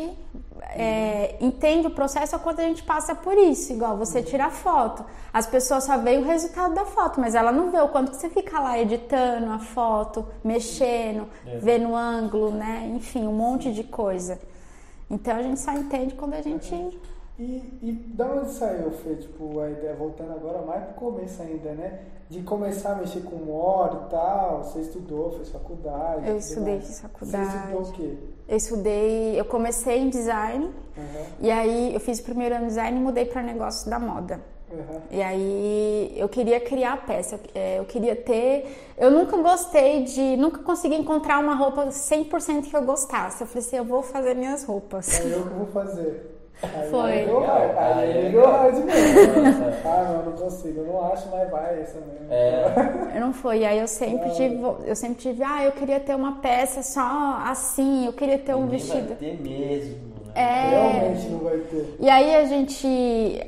Speaker 3: é, entende o processo ou quando a gente passa por isso. Igual você tira foto. As pessoas só veem o resultado da foto, mas ela não vê o quanto que você fica lá editando a foto, mexendo,
Speaker 2: É.
Speaker 3: vendo o ângulo, né? Enfim, um monte de coisa. Então a gente só entende quando a gente.
Speaker 1: E, e da onde saiu, Fê, tipo, a ideia, voltando agora mais pro começo ainda, né? De começar a mexer com moda e tal, você estudou, fez faculdade.
Speaker 3: Eu estudei,
Speaker 1: mais.
Speaker 3: fiz faculdade.
Speaker 1: Você estudou o quê?
Speaker 3: Eu estudei, eu comecei em design
Speaker 1: Aham,
Speaker 3: e aí eu fiz o primeiro ano de design e mudei para negócio da moda.
Speaker 1: aham.
Speaker 3: E aí eu queria criar a peça, eu, é, eu queria ter. Eu nunca gostei de. Nunca consegui encontrar uma roupa 100% que eu gostasse. Eu falei assim: eu vou fazer minhas roupas.
Speaker 1: É eu que vou fazer. Aí
Speaker 3: Foi.
Speaker 1: Hard,
Speaker 2: Aí
Speaker 1: aí
Speaker 2: é
Speaker 1: eu
Speaker 2: legal.
Speaker 1: hard mesmo.
Speaker 2: Nossa.
Speaker 1: Ah, não, não consigo, eu não acho, mas vai, essa mesmo.
Speaker 2: É.
Speaker 3: Eu não foi. E aí eu sempre tive. Eu sempre tive, ah, eu queria ter uma peça só assim, eu queria ter um
Speaker 2: Ninguém
Speaker 3: vestido.
Speaker 2: Vai ter mesmo. né?
Speaker 3: É.
Speaker 1: Realmente não vai ter.
Speaker 3: E aí a gente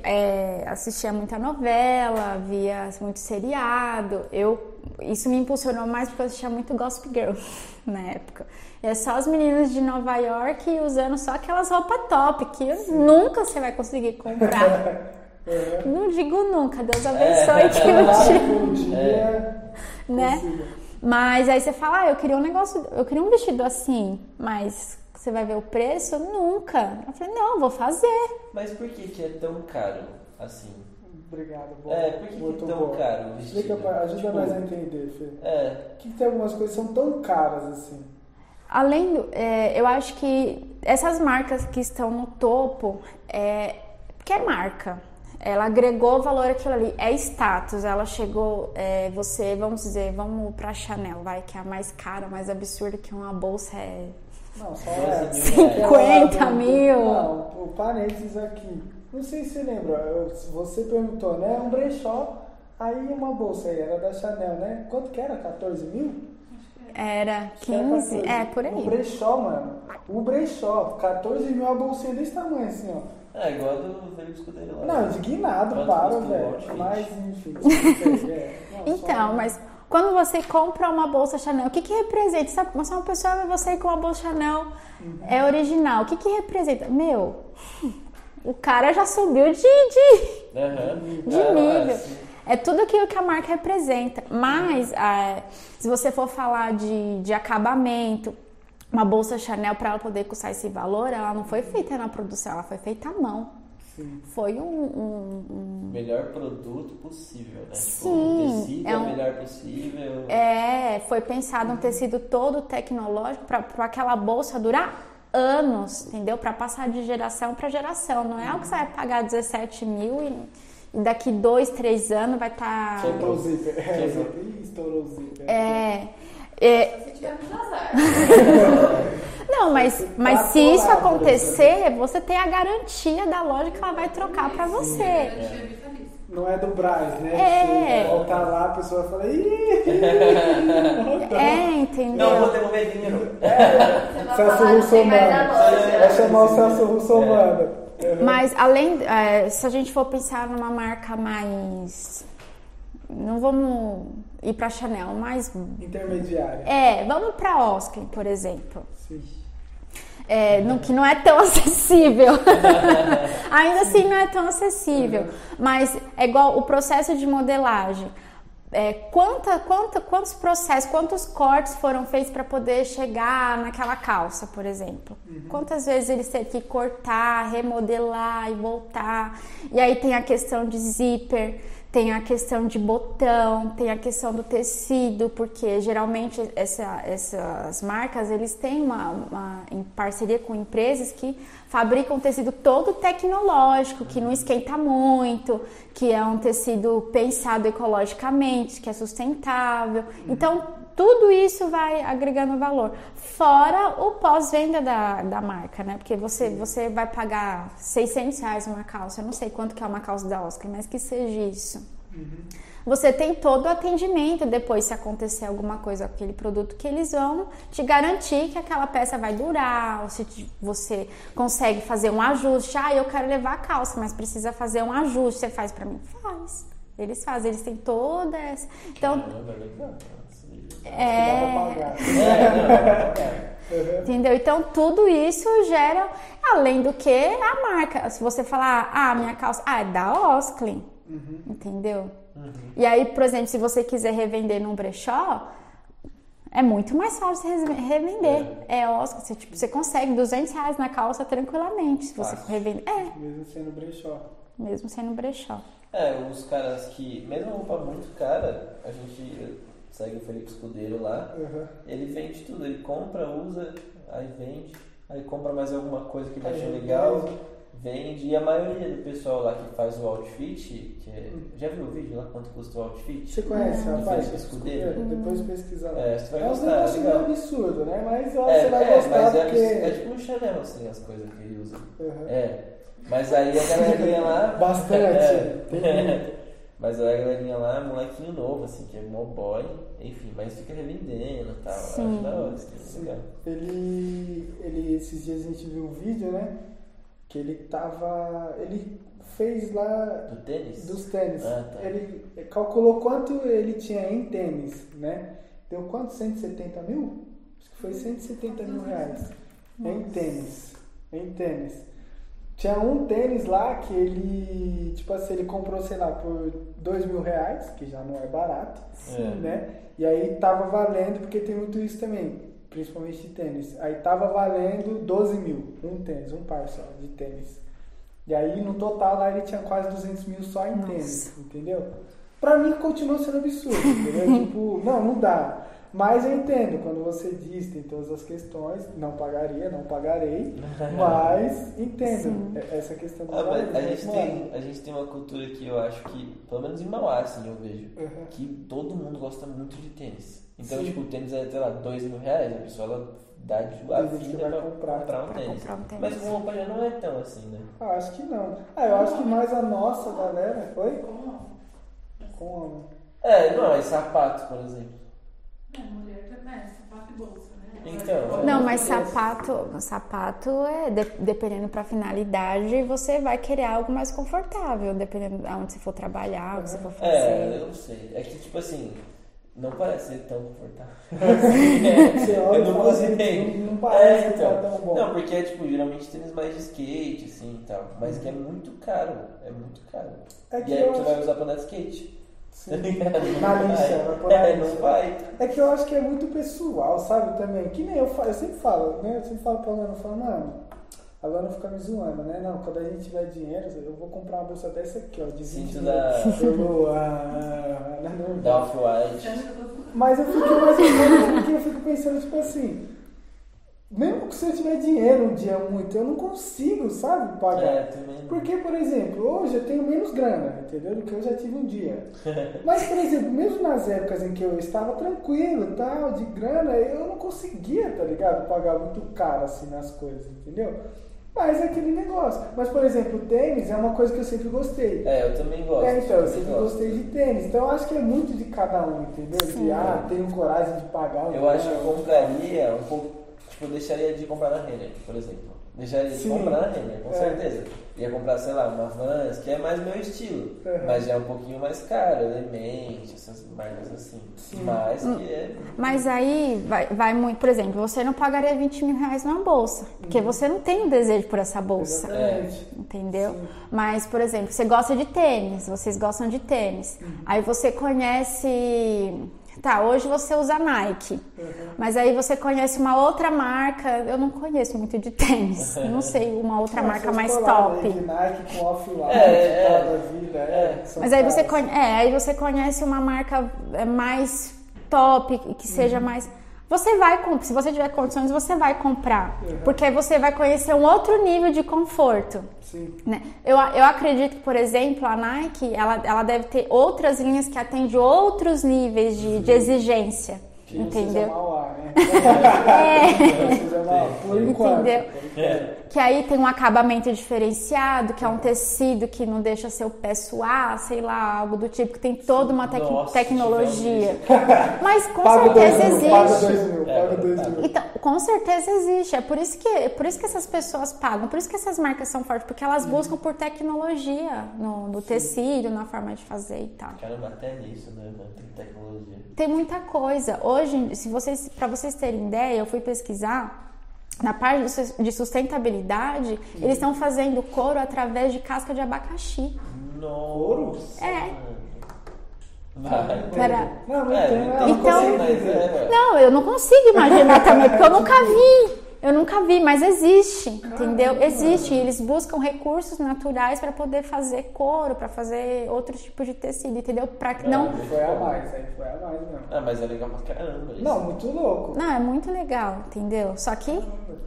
Speaker 3: é, assistia muita novela, via muito seriado. Eu, isso me impulsionou mais porque eu assistia muito Gossip Girl <laughs> na época. É só as meninas de Nova York usando só aquelas roupas top que nunca você vai conseguir comprar. <laughs>
Speaker 1: É.
Speaker 3: Não digo nunca, Deus abençoe que eu <laughs>
Speaker 1: Lá
Speaker 3: te,
Speaker 1: um dia,
Speaker 3: né?
Speaker 1: consiga.
Speaker 3: Mas aí você fala, ah, eu queria um negócio, eu queria um vestido assim, mas você vai ver o preço? Nunca. Eu falei, não, vou fazer.
Speaker 2: Mas por que, que é tão caro assim?
Speaker 1: Obrigado, boa.
Speaker 2: É, por que, que é tão
Speaker 1: boa.
Speaker 2: caro o vestido?
Speaker 1: Explica pra, ajuda
Speaker 2: Tipo,
Speaker 1: nós a entender, Fê.
Speaker 2: É,
Speaker 1: Por que, que tem algumas coisas que são tão caras assim?
Speaker 3: Além do, é, eu acho que essas marcas que estão no topo, é, porque é marca, ela agregou valor àquilo ali, é status, ela chegou, é, você, vamos dizer, vamos pra Chanel, vai, que é a mais cara, mais absurda, que uma bolsa é...
Speaker 1: Não, só
Speaker 2: 12
Speaker 1: é.
Speaker 2: mil reais.
Speaker 3: 50
Speaker 1: Não,
Speaker 3: mil.
Speaker 1: Não, o parênteses aqui. Não sei se você lembra, eu- você perguntou, né? Um brechó, aí uma bolsa aí, era da Chanel, né? Quanto que era? 14 mil?
Speaker 3: Era
Speaker 1: Acho que era
Speaker 3: 15,
Speaker 1: 14.
Speaker 3: é, por
Speaker 1: O
Speaker 3: aí.
Speaker 1: brechó, mano. O brechó, 14 mil, a bolsinha desse tamanho, assim, ó.
Speaker 2: é igual a do velho escudeiro lá.
Speaker 1: Não, indignado, para,
Speaker 2: o
Speaker 1: velho. Mas, enfim. é. <laughs> Não, só-
Speaker 3: Então, mas quando você compra uma bolsa Chanel, o que que representa? Sabe, você é uma pessoa vê você com uma bolsa Chanel é original. O que que representa? Meu, o cara já subiu de, de,
Speaker 2: Aham.
Speaker 3: de
Speaker 2: Ah,
Speaker 3: nível. É tudo aquilo que a marca representa. Mas, ah, se você for falar de, de acabamento, uma bolsa Chanel, para ela poder custar esse valor, ela não foi feita na produção, ela foi feita à mão.
Speaker 1: Sim.
Speaker 3: Foi um- um- um
Speaker 2: Melhor produto possível, né?
Speaker 3: Sim,
Speaker 2: tipo, o tecido é
Speaker 3: é
Speaker 2: o
Speaker 3: um-
Speaker 2: melhor possível.
Speaker 3: É, foi pensado um tecido todo tecnológico para aquela bolsa durar anos, entendeu? Para passar de geração para geração. Não é algo que você vai pagar 17 mil e daqui dois, três anos vai tá estar.
Speaker 1: Quebrou o zíper. É, estourou o zíper.
Speaker 3: É, é,
Speaker 4: Se tivermos azar.
Speaker 3: não, mas, mas
Speaker 1: Tá
Speaker 3: se isso acontecer, você tem a garantia da loja que ela vai trocar para você.
Speaker 4: Garantia vitalícia.
Speaker 1: Não é do Braz, né?
Speaker 3: É.
Speaker 1: Você voltar lá, a pessoa fala, ih,
Speaker 3: É, entendeu?
Speaker 2: Não, vou devolver dinheiro.
Speaker 4: Vai
Speaker 1: Celso Russomano. Vai chamar o Celso Russomano. Uhum.
Speaker 3: Mas além, é, se a gente for pensar numa marca mais. Não vamos ir pra Chanel, mas.
Speaker 1: Intermediária.
Speaker 3: É, vamos pra Oscar, por exemplo.
Speaker 1: Sim.
Speaker 3: É, não- que não é tão <laughs> acessível. Ainda assim não é tão acessível. Mas é igual o processo de modelagem. É, quanta, quanta, quantos processos, quantos cortes foram feitos para poder chegar naquela calça, por exemplo? Quantas vezes eles teve que cortar, remodelar e voltar? E aí tem a questão de zíper, tem a questão de botão, tem a questão do tecido, porque geralmente essa- essas marcas eles têm uma, uma- em parceria com empresas que fabricam tecido todo tecnológico, que não esquenta muito, que é um tecido pensado ecologicamente, que é sustentável. Então tudo isso vai agregando valor. Fora o pós-venda da, da marca, né? Porque você, você vai pagar 600 reais uma calça, eu não sei quanto que é uma calça da Oscar, mas que seja isso. Você tem todo o atendimento depois, se acontecer alguma coisa com aquele produto, que eles vão te garantir que aquela peça vai durar, ou se você consegue fazer um ajuste. Ah, eu quero levar a calça, mas precisa fazer um ajuste. Você faz pra mim? Faz. Eles fazem, eles têm toda essa. Então,
Speaker 2: Caramba, legal.
Speaker 3: É.
Speaker 2: É, pagar.
Speaker 3: Entendeu? Então tudo isso gera, além do que a marca. Se você falar, ah, minha calça, ah, é da Osklin. Entendeu? E aí, por exemplo, se você quiser revender num brechó, é muito mais fácil revender. É, Osklin, você, tipo, você consegue 200 reais na calça tranquilamente se você for revender. É,
Speaker 1: Mesmo sendo brechó.
Speaker 3: mesmo sendo brechó.
Speaker 2: É, os caras que, mesmo roupa muito cara, a gente segue o Felipe Escudeiro lá,
Speaker 1: Uhum.
Speaker 2: ele vende tudo, ele compra, usa, aí vende, aí compra mais alguma coisa que ele acha
Speaker 1: Aí
Speaker 2: legal,
Speaker 1: vende.
Speaker 2: Vende, e a maioria do pessoal lá que faz o outfit, que é, já viu o vídeo lá quanto custa o outfit?
Speaker 1: Você conhece, rapaz?
Speaker 2: Felipe Escudeiro?
Speaker 1: Depois pesquisa lá.
Speaker 2: É, você vai
Speaker 1: é um
Speaker 2: gostar,
Speaker 1: negócio
Speaker 2: legal.
Speaker 1: meio absurdo, né? Mas ó,
Speaker 2: É,
Speaker 1: você vai
Speaker 2: é,
Speaker 1: gostar
Speaker 2: mas é,
Speaker 1: porque...
Speaker 2: é tipo um Chanel, assim, as coisas que ele usa.
Speaker 1: Uhum.
Speaker 2: É, mas aí a galerinha lá... <laughs>
Speaker 1: Bastante.
Speaker 2: É. <laughs> Mas a galerinha lá, molequinho novo, assim, que é mó boy, enfim, mas fica revendendo e tal.
Speaker 3: Sim.
Speaker 2: Acho da hora, assim,
Speaker 1: Sim.
Speaker 2: legal.
Speaker 1: Ele, ele, esses dias a gente viu um vídeo, né? Que ele tava. Ele fez lá
Speaker 2: Do tênis?
Speaker 1: dos tênis.
Speaker 2: Ah, tá.
Speaker 1: Ele calculou quanto ele tinha em tênis, né? Deu quanto? 170 mil? Acho que foi 170 mil reais. Em tênis. Em tênis. Tinha um tênis lá que ele, tipo assim, ele comprou, sei lá, por 2 mil reais, que já não é barato,
Speaker 2: Sim.
Speaker 1: né? E aí tava valendo, porque tem muito isso também, principalmente de tênis. Aí tava valendo 12 mil, um tênis, um par só de tênis. E aí no total lá ele tinha quase 200 mil só em
Speaker 3: Nossa.
Speaker 1: tênis, entendeu? Pra mim continua sendo absurdo, entendeu? <laughs> tipo, não, não dá. Mas eu entendo, quando você diz, tem todas as questões, não pagaria, não pagarei, <laughs> mas entendo é- essa questão do
Speaker 2: Ah, mas a
Speaker 1: valor,
Speaker 2: gente,
Speaker 1: mano.
Speaker 2: tem, a gente tem uma cultura que eu acho que, pelo menos em Mauá, assim, eu vejo,
Speaker 1: Uhum.
Speaker 2: que todo mundo gosta muito de tênis. Então,
Speaker 1: Sim.
Speaker 2: tipo, o tênis é, sei lá, dois mil reais, a pessoa ela dá de a vida pra
Speaker 1: comprar.
Speaker 2: comprar um
Speaker 3: Pra
Speaker 2: tênis.
Speaker 3: comprar um tênis.
Speaker 2: Mas com roupa já não é tão assim, né?
Speaker 1: Ah, acho que não. Ah, eu acho que mais a nossa galera. Oi?
Speaker 4: Como?
Speaker 1: Com homem.
Speaker 2: É, não, é sapato, por exemplo.
Speaker 4: É, mulher também, sapato e bolsa, né?
Speaker 2: Então,
Speaker 3: Não, mas sapato, sapato é de- dependendo pra finalidade, você vai querer algo mais confortável, dependendo de onde você for trabalhar, o que você for fazer.
Speaker 2: É, eu não sei. É que, tipo assim, não parece ser tão confortável. <laughs>
Speaker 1: Olha
Speaker 2: eu não
Speaker 1: assim,
Speaker 2: tênis.
Speaker 1: não- não parece
Speaker 2: É, então.
Speaker 1: tão bom.
Speaker 2: Não, porque é, tipo, geralmente tênis mais de skate, assim, e tal. Mas que é muito caro. É muito caro.
Speaker 1: É que
Speaker 2: e aí
Speaker 1: eu
Speaker 2: você
Speaker 1: acho-
Speaker 2: vai usar pra andar de skate.
Speaker 1: Sim.
Speaker 2: Tá ligado?
Speaker 1: Na lixa, vai na
Speaker 2: É, não vai.
Speaker 1: É que eu acho que é muito pessoal, sabe, também. Que nem eu falo, eu sempre falo, né? Eu sempre falo pra Lana, eu falo, mano, a Lana fica me zoando, né? Não, quando a gente tiver dinheiro, eu vou comprar uma bolsa dessa aqui, ó, de 20
Speaker 2: Cinto
Speaker 1: mil.
Speaker 2: da- <laughs>
Speaker 1: Eu, ah, não, não,
Speaker 2: Da.
Speaker 1: Mas eu fico, mas eu, porque eu fico pensando, tipo assim, mesmo que se eu tiver dinheiro um dia muito, eu não consigo, sabe, pagar.
Speaker 2: É, também.
Speaker 1: Porque, por exemplo, hoje eu tenho menos grana, entendeu? Do que eu já tive um dia. Mas, por exemplo, mesmo nas épocas em que eu estava tranquilo e tal, de grana, eu não conseguia, tá ligado? Pagar muito caro assim nas coisas, entendeu? Mas é aquele negócio. Mas, por exemplo, tênis é uma coisa que eu sempre gostei.
Speaker 2: É, eu também gosto.
Speaker 1: É, então, eu sempre
Speaker 2: gosto.
Speaker 1: gostei de tênis. Então, eu acho que é muito de cada um, entendeu? De,
Speaker 3: Sim.
Speaker 1: ah, tenho coragem de pagar.
Speaker 2: Eu acho que eu compraria um pouco. Tipo, eu deixaria de comprar na Renner, por exemplo. Deixaria de
Speaker 1: Sim.
Speaker 2: comprar Renner, com
Speaker 1: É.
Speaker 2: certeza. Ia comprar, sei lá, uma Vans, que é mais meu estilo.
Speaker 1: Uhum.
Speaker 2: Mas já é um pouquinho mais caro, Element, essas marcas assim.
Speaker 1: Sim.
Speaker 2: Mas que é.
Speaker 3: Mas aí vai, vai muito, por exemplo, você não pagaria 20 mil reais numa bolsa, porque
Speaker 1: Uhum.
Speaker 3: você não tem o desejo por essa bolsa.
Speaker 1: Exatamente.
Speaker 3: Entendeu?
Speaker 1: Sim.
Speaker 3: Mas, por exemplo, você gosta de tênis, vocês gostam de tênis.
Speaker 1: Uhum.
Speaker 3: Aí você conhece. Tá, hoje você usa Nike.
Speaker 1: Uhum.
Speaker 3: Mas aí você conhece uma outra marca. Eu não conheço muito de tênis. <laughs> Não sei uma outra
Speaker 1: Mas
Speaker 3: marca mais
Speaker 1: aí
Speaker 3: top.
Speaker 1: De Nike com offline,
Speaker 2: É,
Speaker 1: tal
Speaker 2: é.
Speaker 1: da vida, é.
Speaker 3: Mas aí você, conhe- é, aí você conhece uma marca é, mais top, que seja
Speaker 1: Uhum.
Speaker 3: mais. Você vai comprar, se você tiver condições, você vai comprar.
Speaker 1: Uhum.
Speaker 3: Porque aí você vai conhecer um outro nível de conforto.
Speaker 1: Sim.
Speaker 3: né? Eu, eu acredito que, por exemplo, a Nike ela, ela deve ter outras linhas que atendem outros níveis de, de exigência. Entendeu?
Speaker 1: Né? <laughs>
Speaker 3: É.
Speaker 2: É.
Speaker 3: Que aí tem um acabamento diferenciado, que é um tecido que não deixa seu pé suar, sei lá, algo do tipo, que tem toda uma tec-
Speaker 2: Nossa,
Speaker 3: tecnologia. Mas com
Speaker 1: Paga dois
Speaker 3: certeza
Speaker 1: mil, paga
Speaker 3: existe.
Speaker 1: dois mil,
Speaker 2: É,
Speaker 1: paga dois
Speaker 2: paga.
Speaker 1: mil.
Speaker 3: Então, com certeza existe. É por isso que, é por isso que essas pessoas pagam, por isso que essas marcas são fortes, porque elas buscam por tecnologia no, no tecido, na forma de fazer e tal.
Speaker 2: Caramba, até nisso, né? mano? Tem tecnologia.
Speaker 3: Tem muita coisa. Hoje, se vocês, para vocês terem ideia, eu fui pesquisar na parte de sus- de sustentabilidade, eles estão fazendo couro através de casca de abacaxi.
Speaker 2: Nossa.
Speaker 3: É.
Speaker 2: Vai.
Speaker 3: Pera.
Speaker 1: Não, não
Speaker 2: É,
Speaker 3: Então-
Speaker 1: consigo
Speaker 2: mas
Speaker 1: entender.
Speaker 2: é, ué.
Speaker 3: Não, eu não consigo imaginar também, porque eu nunca vi. Eu nunca vi, mas existe, entendeu? Existe. E Eles buscam recursos naturais para poder fazer couro, para fazer outros tipos de tecido, entendeu? Para que não.
Speaker 1: Foi a mais, aí foi a mais mesmo.
Speaker 2: Ah, mas é legal pra caramba isso.
Speaker 1: Não, muito louco.
Speaker 3: Não, é muito legal, entendeu? Só que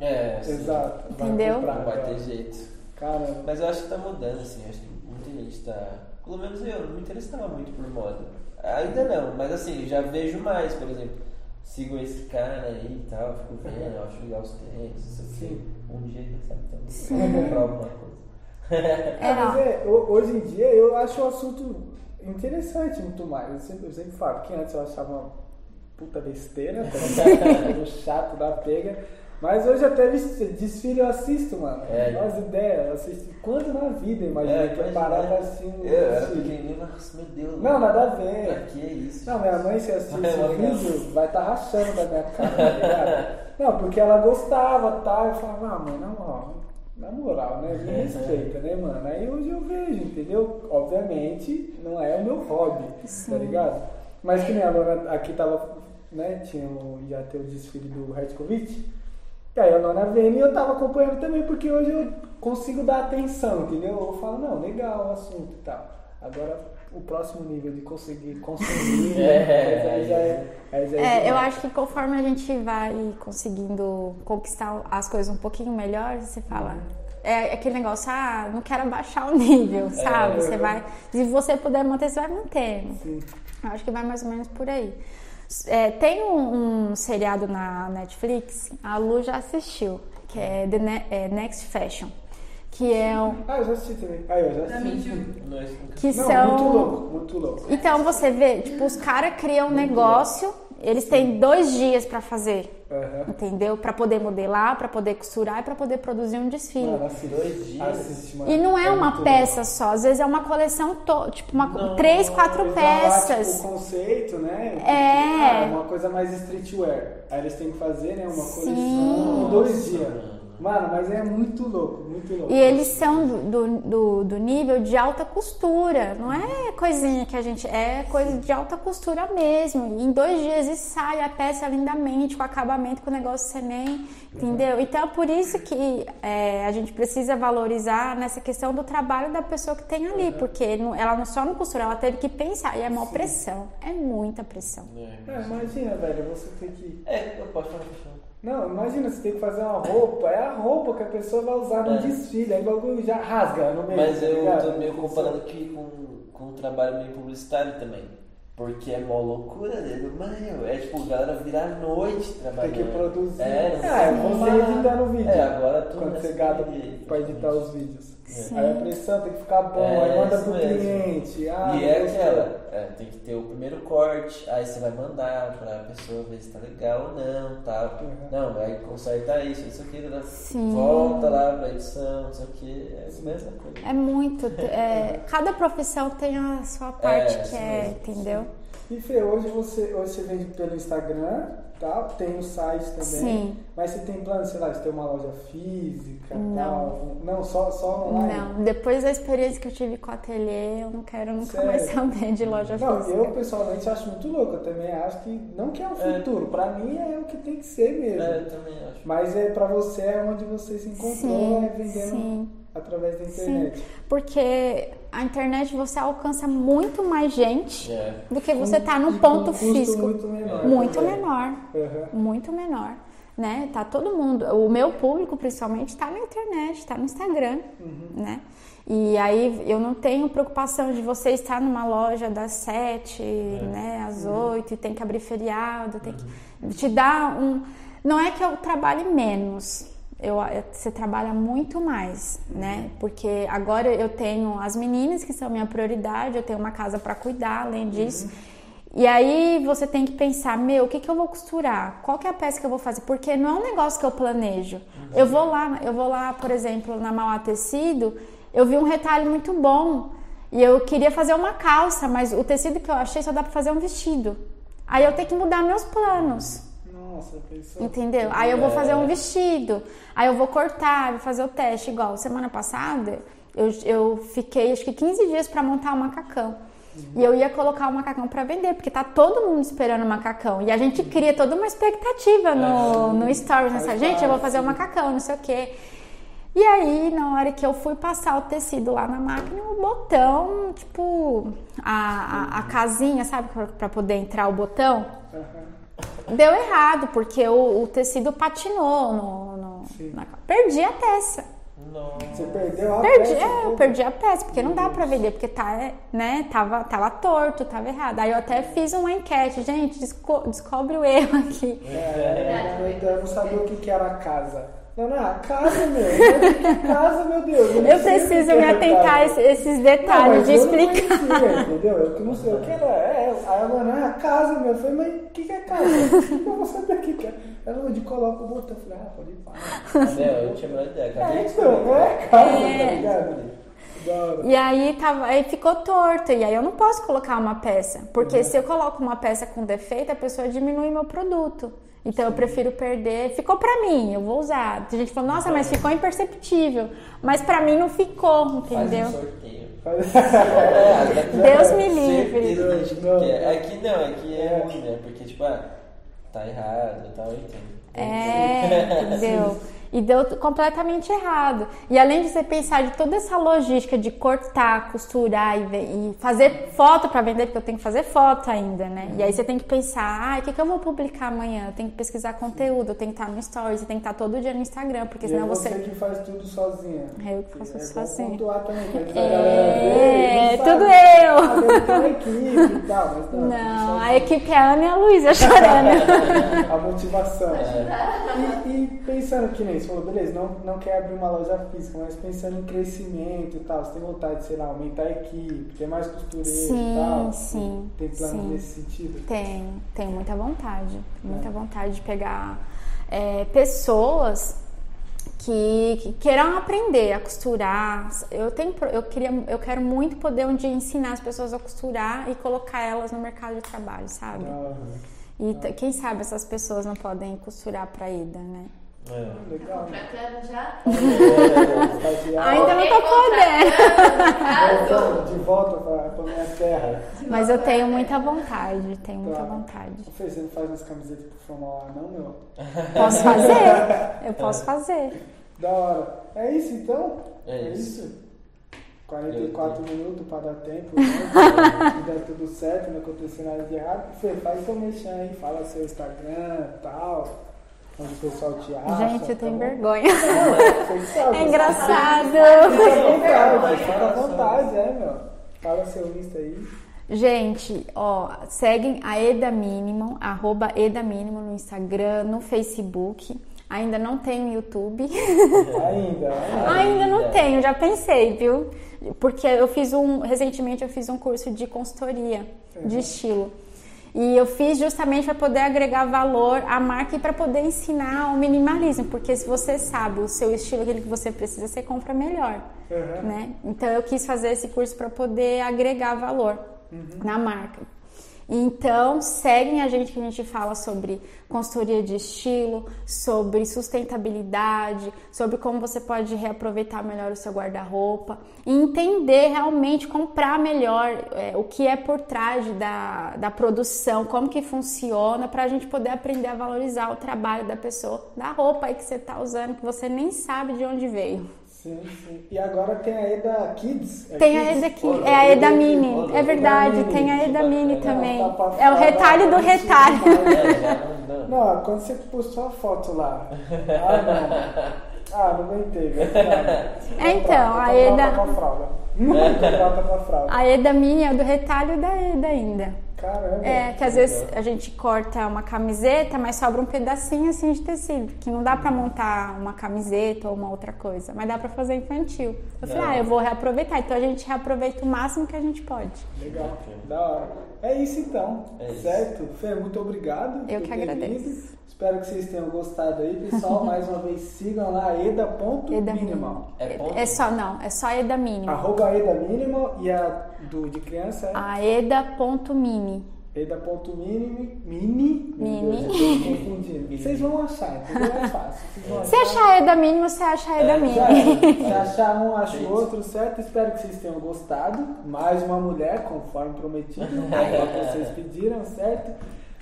Speaker 2: É, sim.
Speaker 1: Exato. vai
Speaker 3: Entendeu?
Speaker 1: comprar,
Speaker 2: Não vai ter jeito.
Speaker 1: Caramba.
Speaker 2: Mas eu acho que tá mudando, assim. Acho que muita gente tá. Pelo menos eu, não me interessava muito por moda. Ainda não, mas assim, já vejo mais, por exemplo. Sigo esse cara aí e tal, fico vendo, acho legal os tênis, não sei o quê. Um dia, quem sabe, também. Vou comprar alguma coisa.
Speaker 3: é, <laughs>
Speaker 1: Ah, mas é, ho- hoje em dia eu acho o assunto interessante muito mais. Eu sempre, eu sempre falo, porque antes eu achava uma puta besteira, tá? Era <laughs> chato da pega. Mas hoje até des- desfile eu assisto, mano.
Speaker 2: É.
Speaker 1: As ideias, eu assisto quanto na vida, imagina,
Speaker 2: É,
Speaker 1: que eu pra
Speaker 2: era
Speaker 1: desfile.
Speaker 2: pequenininho, nossa, meu Deus.
Speaker 1: Não, nada a
Speaker 2: Pra
Speaker 1: ver.
Speaker 2: que isso?
Speaker 1: Não, minha mãe, se assistir
Speaker 2: É,
Speaker 1: esse
Speaker 2: legal.
Speaker 1: vídeo, vai estar rachando da minha cara, tá ligado? <laughs> Não, porque ela gostava, tá? Eu falava, ah, mãe, na moral, na moral, né? Me respeita, né, mano? Aí hoje eu vejo, entendeu? Obviamente, não é o meu hobby, tá ligado? Mas que nem a Lona aqui tava, né? Tinha o, já ter o desfile do Redkovic. E aí a Lona vendo e eu tava acompanhando também, porque hoje eu consigo dar atenção, entendeu? Eu falo, não, legal o assunto e tal. Agora, o próximo nível de conseguir consumir, <laughs>
Speaker 2: É,
Speaker 1: aí já é. Aí já
Speaker 3: É, eu
Speaker 1: demais.
Speaker 3: acho que conforme a gente vai conseguindo conquistar as coisas um pouquinho melhor, você fala. É aquele negócio, ah, não quero abaixar o nível, sabe? Você vai. Se você puder manter, você vai mantendo.
Speaker 1: Sim.
Speaker 3: Eu acho que vai mais ou menos por aí. É, tem um, um seriado na Netflix, a Lu já assistiu, que é The Ne- é Next Fashion. Que é um.
Speaker 1: Ah, eu já assisti também. Ah, eu já assisti.
Speaker 3: Que
Speaker 1: Não,
Speaker 3: são.
Speaker 1: muito louco, muito louco.
Speaker 3: Então você vê, tipo, os caras criam um negócio, eles têm dois dias pra fazer,
Speaker 1: Aham.
Speaker 3: entendeu? Pra poder modelar, pra poder costurar e pra poder produzir um desfile.
Speaker 1: Mano, assiste.
Speaker 2: Dois dias.
Speaker 1: Mano.
Speaker 3: E não é uma
Speaker 1: muito
Speaker 3: peça só, às vezes é uma coleção, to- tipo, uma,
Speaker 2: Não,
Speaker 3: três, quatro
Speaker 1: lá,
Speaker 3: peças.
Speaker 1: Tipo, o conceito, né?
Speaker 3: É.
Speaker 1: Ah, uma coisa mais streetwear. Aí eles têm que fazer, né? Uma
Speaker 3: Sim.
Speaker 1: coleção em dois dias.
Speaker 2: Mano.
Speaker 1: Mano, mas é muito louco, muito louco.
Speaker 3: E eles são do, do, do- nível de alta costura, não é coisinha que a gente. É coisa de alta costura mesmo. E em dois dias e sai a peça lindamente, com acabamento, com o negócio ser nem. Entendeu? Então é por isso que é, a gente precisa valorizar nessa questão do trabalho da pessoa que tem ali, porque não- ela não só não costura, ela teve que pensar. E é maior pressão. É muita pressão.
Speaker 2: É,
Speaker 1: É, imagina, velho, você tem que.
Speaker 2: É, eu posso falar, posso falar.
Speaker 1: Não, imagina, você tem que fazer uma roupa, é a roupa que a pessoa vai usar no
Speaker 2: É.
Speaker 1: desfile, aí o bagulho já rasga no meio.
Speaker 2: Mas
Speaker 1: tá
Speaker 2: eu tô meio comparando aqui com, com o trabalho meio publicitário também. Porque é mó loucura, né? Mano, é tipo, a galera vira à noite
Speaker 1: Tem
Speaker 2: trabalhando.
Speaker 1: que produzir.
Speaker 2: É, não
Speaker 1: é
Speaker 2: tem como
Speaker 1: você
Speaker 2: parar.
Speaker 1: editando o vídeo.
Speaker 2: É, agora tudo
Speaker 1: Quando você
Speaker 2: correria,
Speaker 1: pra editar os vídeos.
Speaker 3: Sim.
Speaker 1: Aí a pressão tem que ficar bom,
Speaker 2: É,
Speaker 1: aí manda
Speaker 2: isso
Speaker 1: pro
Speaker 2: mesmo.
Speaker 1: cliente. Ah,
Speaker 2: e é aquela, é, tem que ter o primeiro corte, aí você vai mandar pra pessoa ver se tá legal ou não, tal.
Speaker 1: Uhum.
Speaker 2: Não, vai consertar isso, isso aqui, né?
Speaker 3: Sim.
Speaker 2: volta lá pra edição, não sei o que, é a mesma coisa.
Speaker 3: É muito. é, cada profissão tem a sua <laughs> parte
Speaker 2: É,
Speaker 3: que
Speaker 2: sim,
Speaker 3: é, entendeu?
Speaker 1: E Fê, hoje você, hoje você vende pelo Instagram, tá? Tem o site também.
Speaker 3: Sim.
Speaker 1: Mas você tem plano, sei lá, de ter uma loja física
Speaker 3: Não.
Speaker 1: tal? Não, só, só online?
Speaker 3: Não, depois da experiência que eu tive com o ateliê, eu não quero nunca
Speaker 1: Sério?
Speaker 3: mais saber de loja
Speaker 1: Não,
Speaker 3: física.
Speaker 1: eu pessoalmente acho muito louco. Eu também acho que não que é o
Speaker 2: É.
Speaker 1: futuro. Pra mim é o que tem que ser mesmo.
Speaker 2: É, eu também acho.
Speaker 1: Mas é pra você é onde você se encontrou
Speaker 3: Sim,
Speaker 1: é vendendo
Speaker 3: sim.
Speaker 1: Através da internet.
Speaker 3: Porque a internet você alcança muito mais gente
Speaker 2: É.
Speaker 3: do que você tá no
Speaker 1: E com
Speaker 3: ponto
Speaker 1: custo
Speaker 3: físico.
Speaker 1: Muito menor.
Speaker 3: Muito
Speaker 1: também.
Speaker 3: menor.
Speaker 1: Aham.
Speaker 3: Muito menor. Né? Tá todo mundo. O meu público, principalmente, está na internet, está no Instagram.
Speaker 1: Uhum.
Speaker 3: Né? E aí eu não tenho preocupação de você estar numa loja das sete, né, às oito, e tem que abrir feriado, tem que te dar um. Não é que eu trabalhe menos, eu, você trabalha muito mais, né? Porque agora eu tenho as meninas que são minha prioridade, eu tenho uma casa para cuidar, além disso. E aí você tem que pensar, meu, o que, que eu vou costurar? Qual que é a peça que eu vou fazer? Porque não é um negócio que eu planejo. Eu vou lá, eu vou lá, por exemplo, na Mauá Tecido, eu vi um retalho muito bom e eu queria fazer uma calça, mas o tecido que eu achei só dá para fazer um vestido. Aí eu tenho que mudar meus planos.
Speaker 1: Nossa, pensou.
Speaker 3: Entendeu? Aí eu vou fazer um vestido, aí eu vou cortar, vou fazer o teste. Igual semana passada, eu, eu fiquei acho que 15 dias para montar o macacão. E eu ia colocar o macacão para vender, porque tá todo mundo esperando o macacão. E a gente cria toda uma expectativa no, no stories, nessa
Speaker 1: Faz
Speaker 3: gente, eu vou fazer o
Speaker 1: sim.
Speaker 3: macacão, não sei o quê. E aí, na hora que eu fui passar o tecido lá na máquina, o botão, tipo, a, a, a casinha, sabe, pra- pra poder entrar o botão,
Speaker 1: Aham.
Speaker 3: Deu errado, porque o, o tecido patinou no, no- na- Perdi a peça.
Speaker 2: Não.
Speaker 1: Você perdeu a
Speaker 3: Perdi,
Speaker 1: peça
Speaker 3: é, eu perdi a peça, porque não dá pra vender, porque tá, né, tava, tava torto, tava errado. Aí eu até fiz uma enquete, gente, desco- descobre o erro aqui.
Speaker 1: É, eu, então eu não sabia o que, que era a casa. Não, não, a casa, meu. Que é casa, meu Deus? não
Speaker 3: Eu
Speaker 1: que
Speaker 3: preciso me
Speaker 1: era
Speaker 3: atentar a esses
Speaker 1: Não,
Speaker 3: detalhes
Speaker 1: mas
Speaker 3: de
Speaker 1: eu não
Speaker 3: explicar.
Speaker 1: conhecia, entendeu? Eu que não sei o que era. É, aí ela, não, é a casa, meu. Eu falei, mas o que, que é casa? Eu vou saber o que, que é. Ela onde coloca o botão. Eu falei, ah, pode ir para.
Speaker 2: É, eu tinha a menor ideia.
Speaker 1: É,
Speaker 2: de
Speaker 1: então, é casa,
Speaker 3: É.
Speaker 1: tá ligado?
Speaker 3: E aí, tava, aí ficou torto, e aí eu não posso colocar uma peça, porque
Speaker 1: Uhum.
Speaker 3: se eu coloco uma peça com defeito, a pessoa diminui meu produto. Então eu prefiro perder. Ficou pra mim, eu vou usar. Tem gente que fala, nossa, mas ficou imperceptível. Mas pra mim não ficou,
Speaker 2: Faz
Speaker 3: entendeu?
Speaker 2: um sorteio.
Speaker 1: Faz- <laughs>
Speaker 2: É,
Speaker 3: Deus me livre.
Speaker 2: Certeza que
Speaker 1: Não.
Speaker 2: Aqui não, aqui é
Speaker 1: É.
Speaker 2: ruim, né? Porque, tipo, ah, tá errado e tal, eu entendo.
Speaker 3: É, entendeu? <laughs> E deu completamente errado. E além de você pensar de toda essa logística de cortar, costurar e, e fazer foto pra vender, porque eu tenho que fazer foto ainda, né? E aí você tem que pensar, ah, o que, que eu vou publicar amanhã? Eu tenho que pesquisar conteúdo, eu tenho que estar no Stories, eu tenho que estar todo dia no Instagram, porque
Speaker 1: E
Speaker 3: senão
Speaker 1: é você
Speaker 3: você.
Speaker 1: que faz tudo sozinha.
Speaker 3: É eu que faço
Speaker 1: é
Speaker 3: tudo
Speaker 1: bom
Speaker 3: sozinha.
Speaker 1: também,
Speaker 3: É,
Speaker 1: não
Speaker 3: tudo
Speaker 1: sabe.
Speaker 3: eu.
Speaker 1: Equipe e tal, mas não. tudo
Speaker 3: a equipe é a Ana e a Luísa chorando. <laughs>
Speaker 1: a motivação.
Speaker 2: É.
Speaker 1: E, e pensando que nem você falou, beleza, não, não quer abrir uma loja física, mas pensando em crescimento e tal, você tem vontade de, sei lá, aumentar a equipe, ter mais costureiro
Speaker 3: Sim,
Speaker 1: e tal?
Speaker 3: sim,
Speaker 1: Tem plano
Speaker 3: sim.
Speaker 1: nesse sentido?
Speaker 3: Tenho, tenho muita vontade, muita
Speaker 1: É.
Speaker 3: vontade de pegar é, pessoas que, que queiram aprender a costurar. Eu tenho, eu queria, eu quero muito poder um dia ensinar as pessoas a costurar e colocar elas no mercado de trabalho, sabe?
Speaker 1: Ah,
Speaker 3: E t- quem sabe essas pessoas não podem costurar para ida, né?
Speaker 2: É.
Speaker 1: legal.
Speaker 4: Contratando já?
Speaker 1: É. <laughs>
Speaker 3: Ainda não tô podendo.
Speaker 1: Voltando de volta pra, pra minha terra.
Speaker 3: Mas eu tenho muita vontade, tenho muita
Speaker 1: Tá.
Speaker 3: vontade.
Speaker 1: Fê, Você não faz umas camisetas pro formal lá, não, meu?
Speaker 3: Posso fazer? <laughs> Eu posso fazer.
Speaker 1: Da hora. É isso então?
Speaker 2: É isso.
Speaker 1: 44 minutos para dar tempo, né? Se <laughs> der tudo certo, não acontecer nada de errado. Fê, faz seu mexer aí, fala seu Instagram e tal. Onde o pessoal te acha.
Speaker 3: Gente, eu tenho
Speaker 1: tá
Speaker 3: vergonha.
Speaker 1: É.
Speaker 3: É engraçado.
Speaker 1: Fica à vontade, é, meu. Fala seu Insta aí.
Speaker 3: Gente, ó, seguem a Eda Mínimo, arroba Eda Mínimo no Instagram, no Facebook. Ainda não tenho YouTube.
Speaker 1: Ainda. <laughs> ainda.
Speaker 3: Ainda não tenho, já pensei, viu? Porque eu fiz um, recentemente eu fiz um curso de consultoria de estilo. E eu fiz justamente para poder agregar valor à marca e para poder ensinar o minimalismo, porque se você sabe o seu estilo, aquele que você precisa, você compra melhor,
Speaker 1: Uhum.
Speaker 3: né? Então eu quis fazer esse curso para poder agregar valor na marca. Então, seguem a gente que a gente fala sobre consultoria de estilo, sobre sustentabilidade, sobre como você pode reaproveitar melhor o seu guarda-roupa e entender realmente, comprar melhor é, o que é por trás da, da produção, como que funciona, para a gente poder aprender a valorizar o trabalho da pessoa, da roupa aí que você está usando, que você nem sabe de onde veio.
Speaker 1: Sim, sim. E agora tem a Eda Kids. É
Speaker 3: Tem a
Speaker 1: Kids?
Speaker 3: Eda aqui,
Speaker 2: Ô,
Speaker 3: é a Eda
Speaker 2: Eda
Speaker 3: Mini,
Speaker 2: Mini,
Speaker 3: é verdade,
Speaker 1: Eda
Speaker 3: tem a
Speaker 2: Mini,
Speaker 3: Eda Mini
Speaker 2: bacana.
Speaker 3: também.
Speaker 1: Tá
Speaker 3: É o retalho do
Speaker 1: mentira.
Speaker 3: retalho. <laughs>
Speaker 2: Não,
Speaker 1: quando você postou a foto lá. <laughs> Ah, não. Ah, não aguentei. <laughs>
Speaker 3: É, então, a Eda-
Speaker 1: com a fralda. <laughs> Com a fralda.
Speaker 3: A Eda Mini é do retalho da Eda ainda.
Speaker 1: Caramba.
Speaker 3: É, que às vezes a gente corta uma camiseta, mas sobra um pedacinho assim de tecido, que não dá pra montar uma camiseta ou uma outra coisa, mas dá pra fazer infantil. Eu falei, ah, eu vou reaproveitar. Então a gente reaproveita o máximo que a gente pode.
Speaker 1: Legal, da hora. É isso então,
Speaker 2: É isso.
Speaker 1: certo? Fê, muito obrigado.
Speaker 3: Eu que agradeço.
Speaker 1: vindo. Espero que vocês tenham gostado aí, pessoal. <laughs> Mais uma vez, sigam lá
Speaker 3: Eda
Speaker 1: eda.minimal.
Speaker 3: Minimal.
Speaker 2: É ponto?
Speaker 3: É só, não, é só Eda Mini.
Speaker 1: Arroba Eda Minimal e a do de criança é
Speaker 3: A Eda.mini.
Speaker 1: Eda.mini. Mini.
Speaker 3: Mini.
Speaker 1: Vocês vão achar, entendeu? É fácil.
Speaker 3: Se achar Eda Mini, você acha a Eda
Speaker 2: É,
Speaker 3: Mini.
Speaker 1: É. <laughs> Se achar um, acha o outro, certo? Espero que vocês tenham gostado. Mais uma mulher, conforme prometido, conforme <laughs> vocês pediram, certo?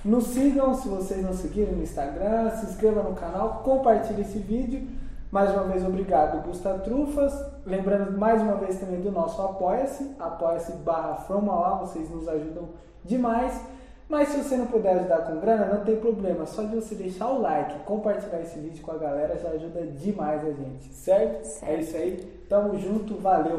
Speaker 1: Nos sigam se vocês não seguirem no Instagram, se inscrevam no canal, compartilhe esse vídeo. Mais uma vez, obrigado, Gusta Trufas. Lembrando mais uma vez também do nosso Apoia-se, apoia-se barra Fromala, vocês nos ajudam demais. Mas se você não puder ajudar com grana, não tem problema. Só de você deixar o like, compartilhar esse vídeo com a galera já ajuda demais a gente, certo?
Speaker 3: Certo.
Speaker 1: É isso aí. Tamo junto, valeu.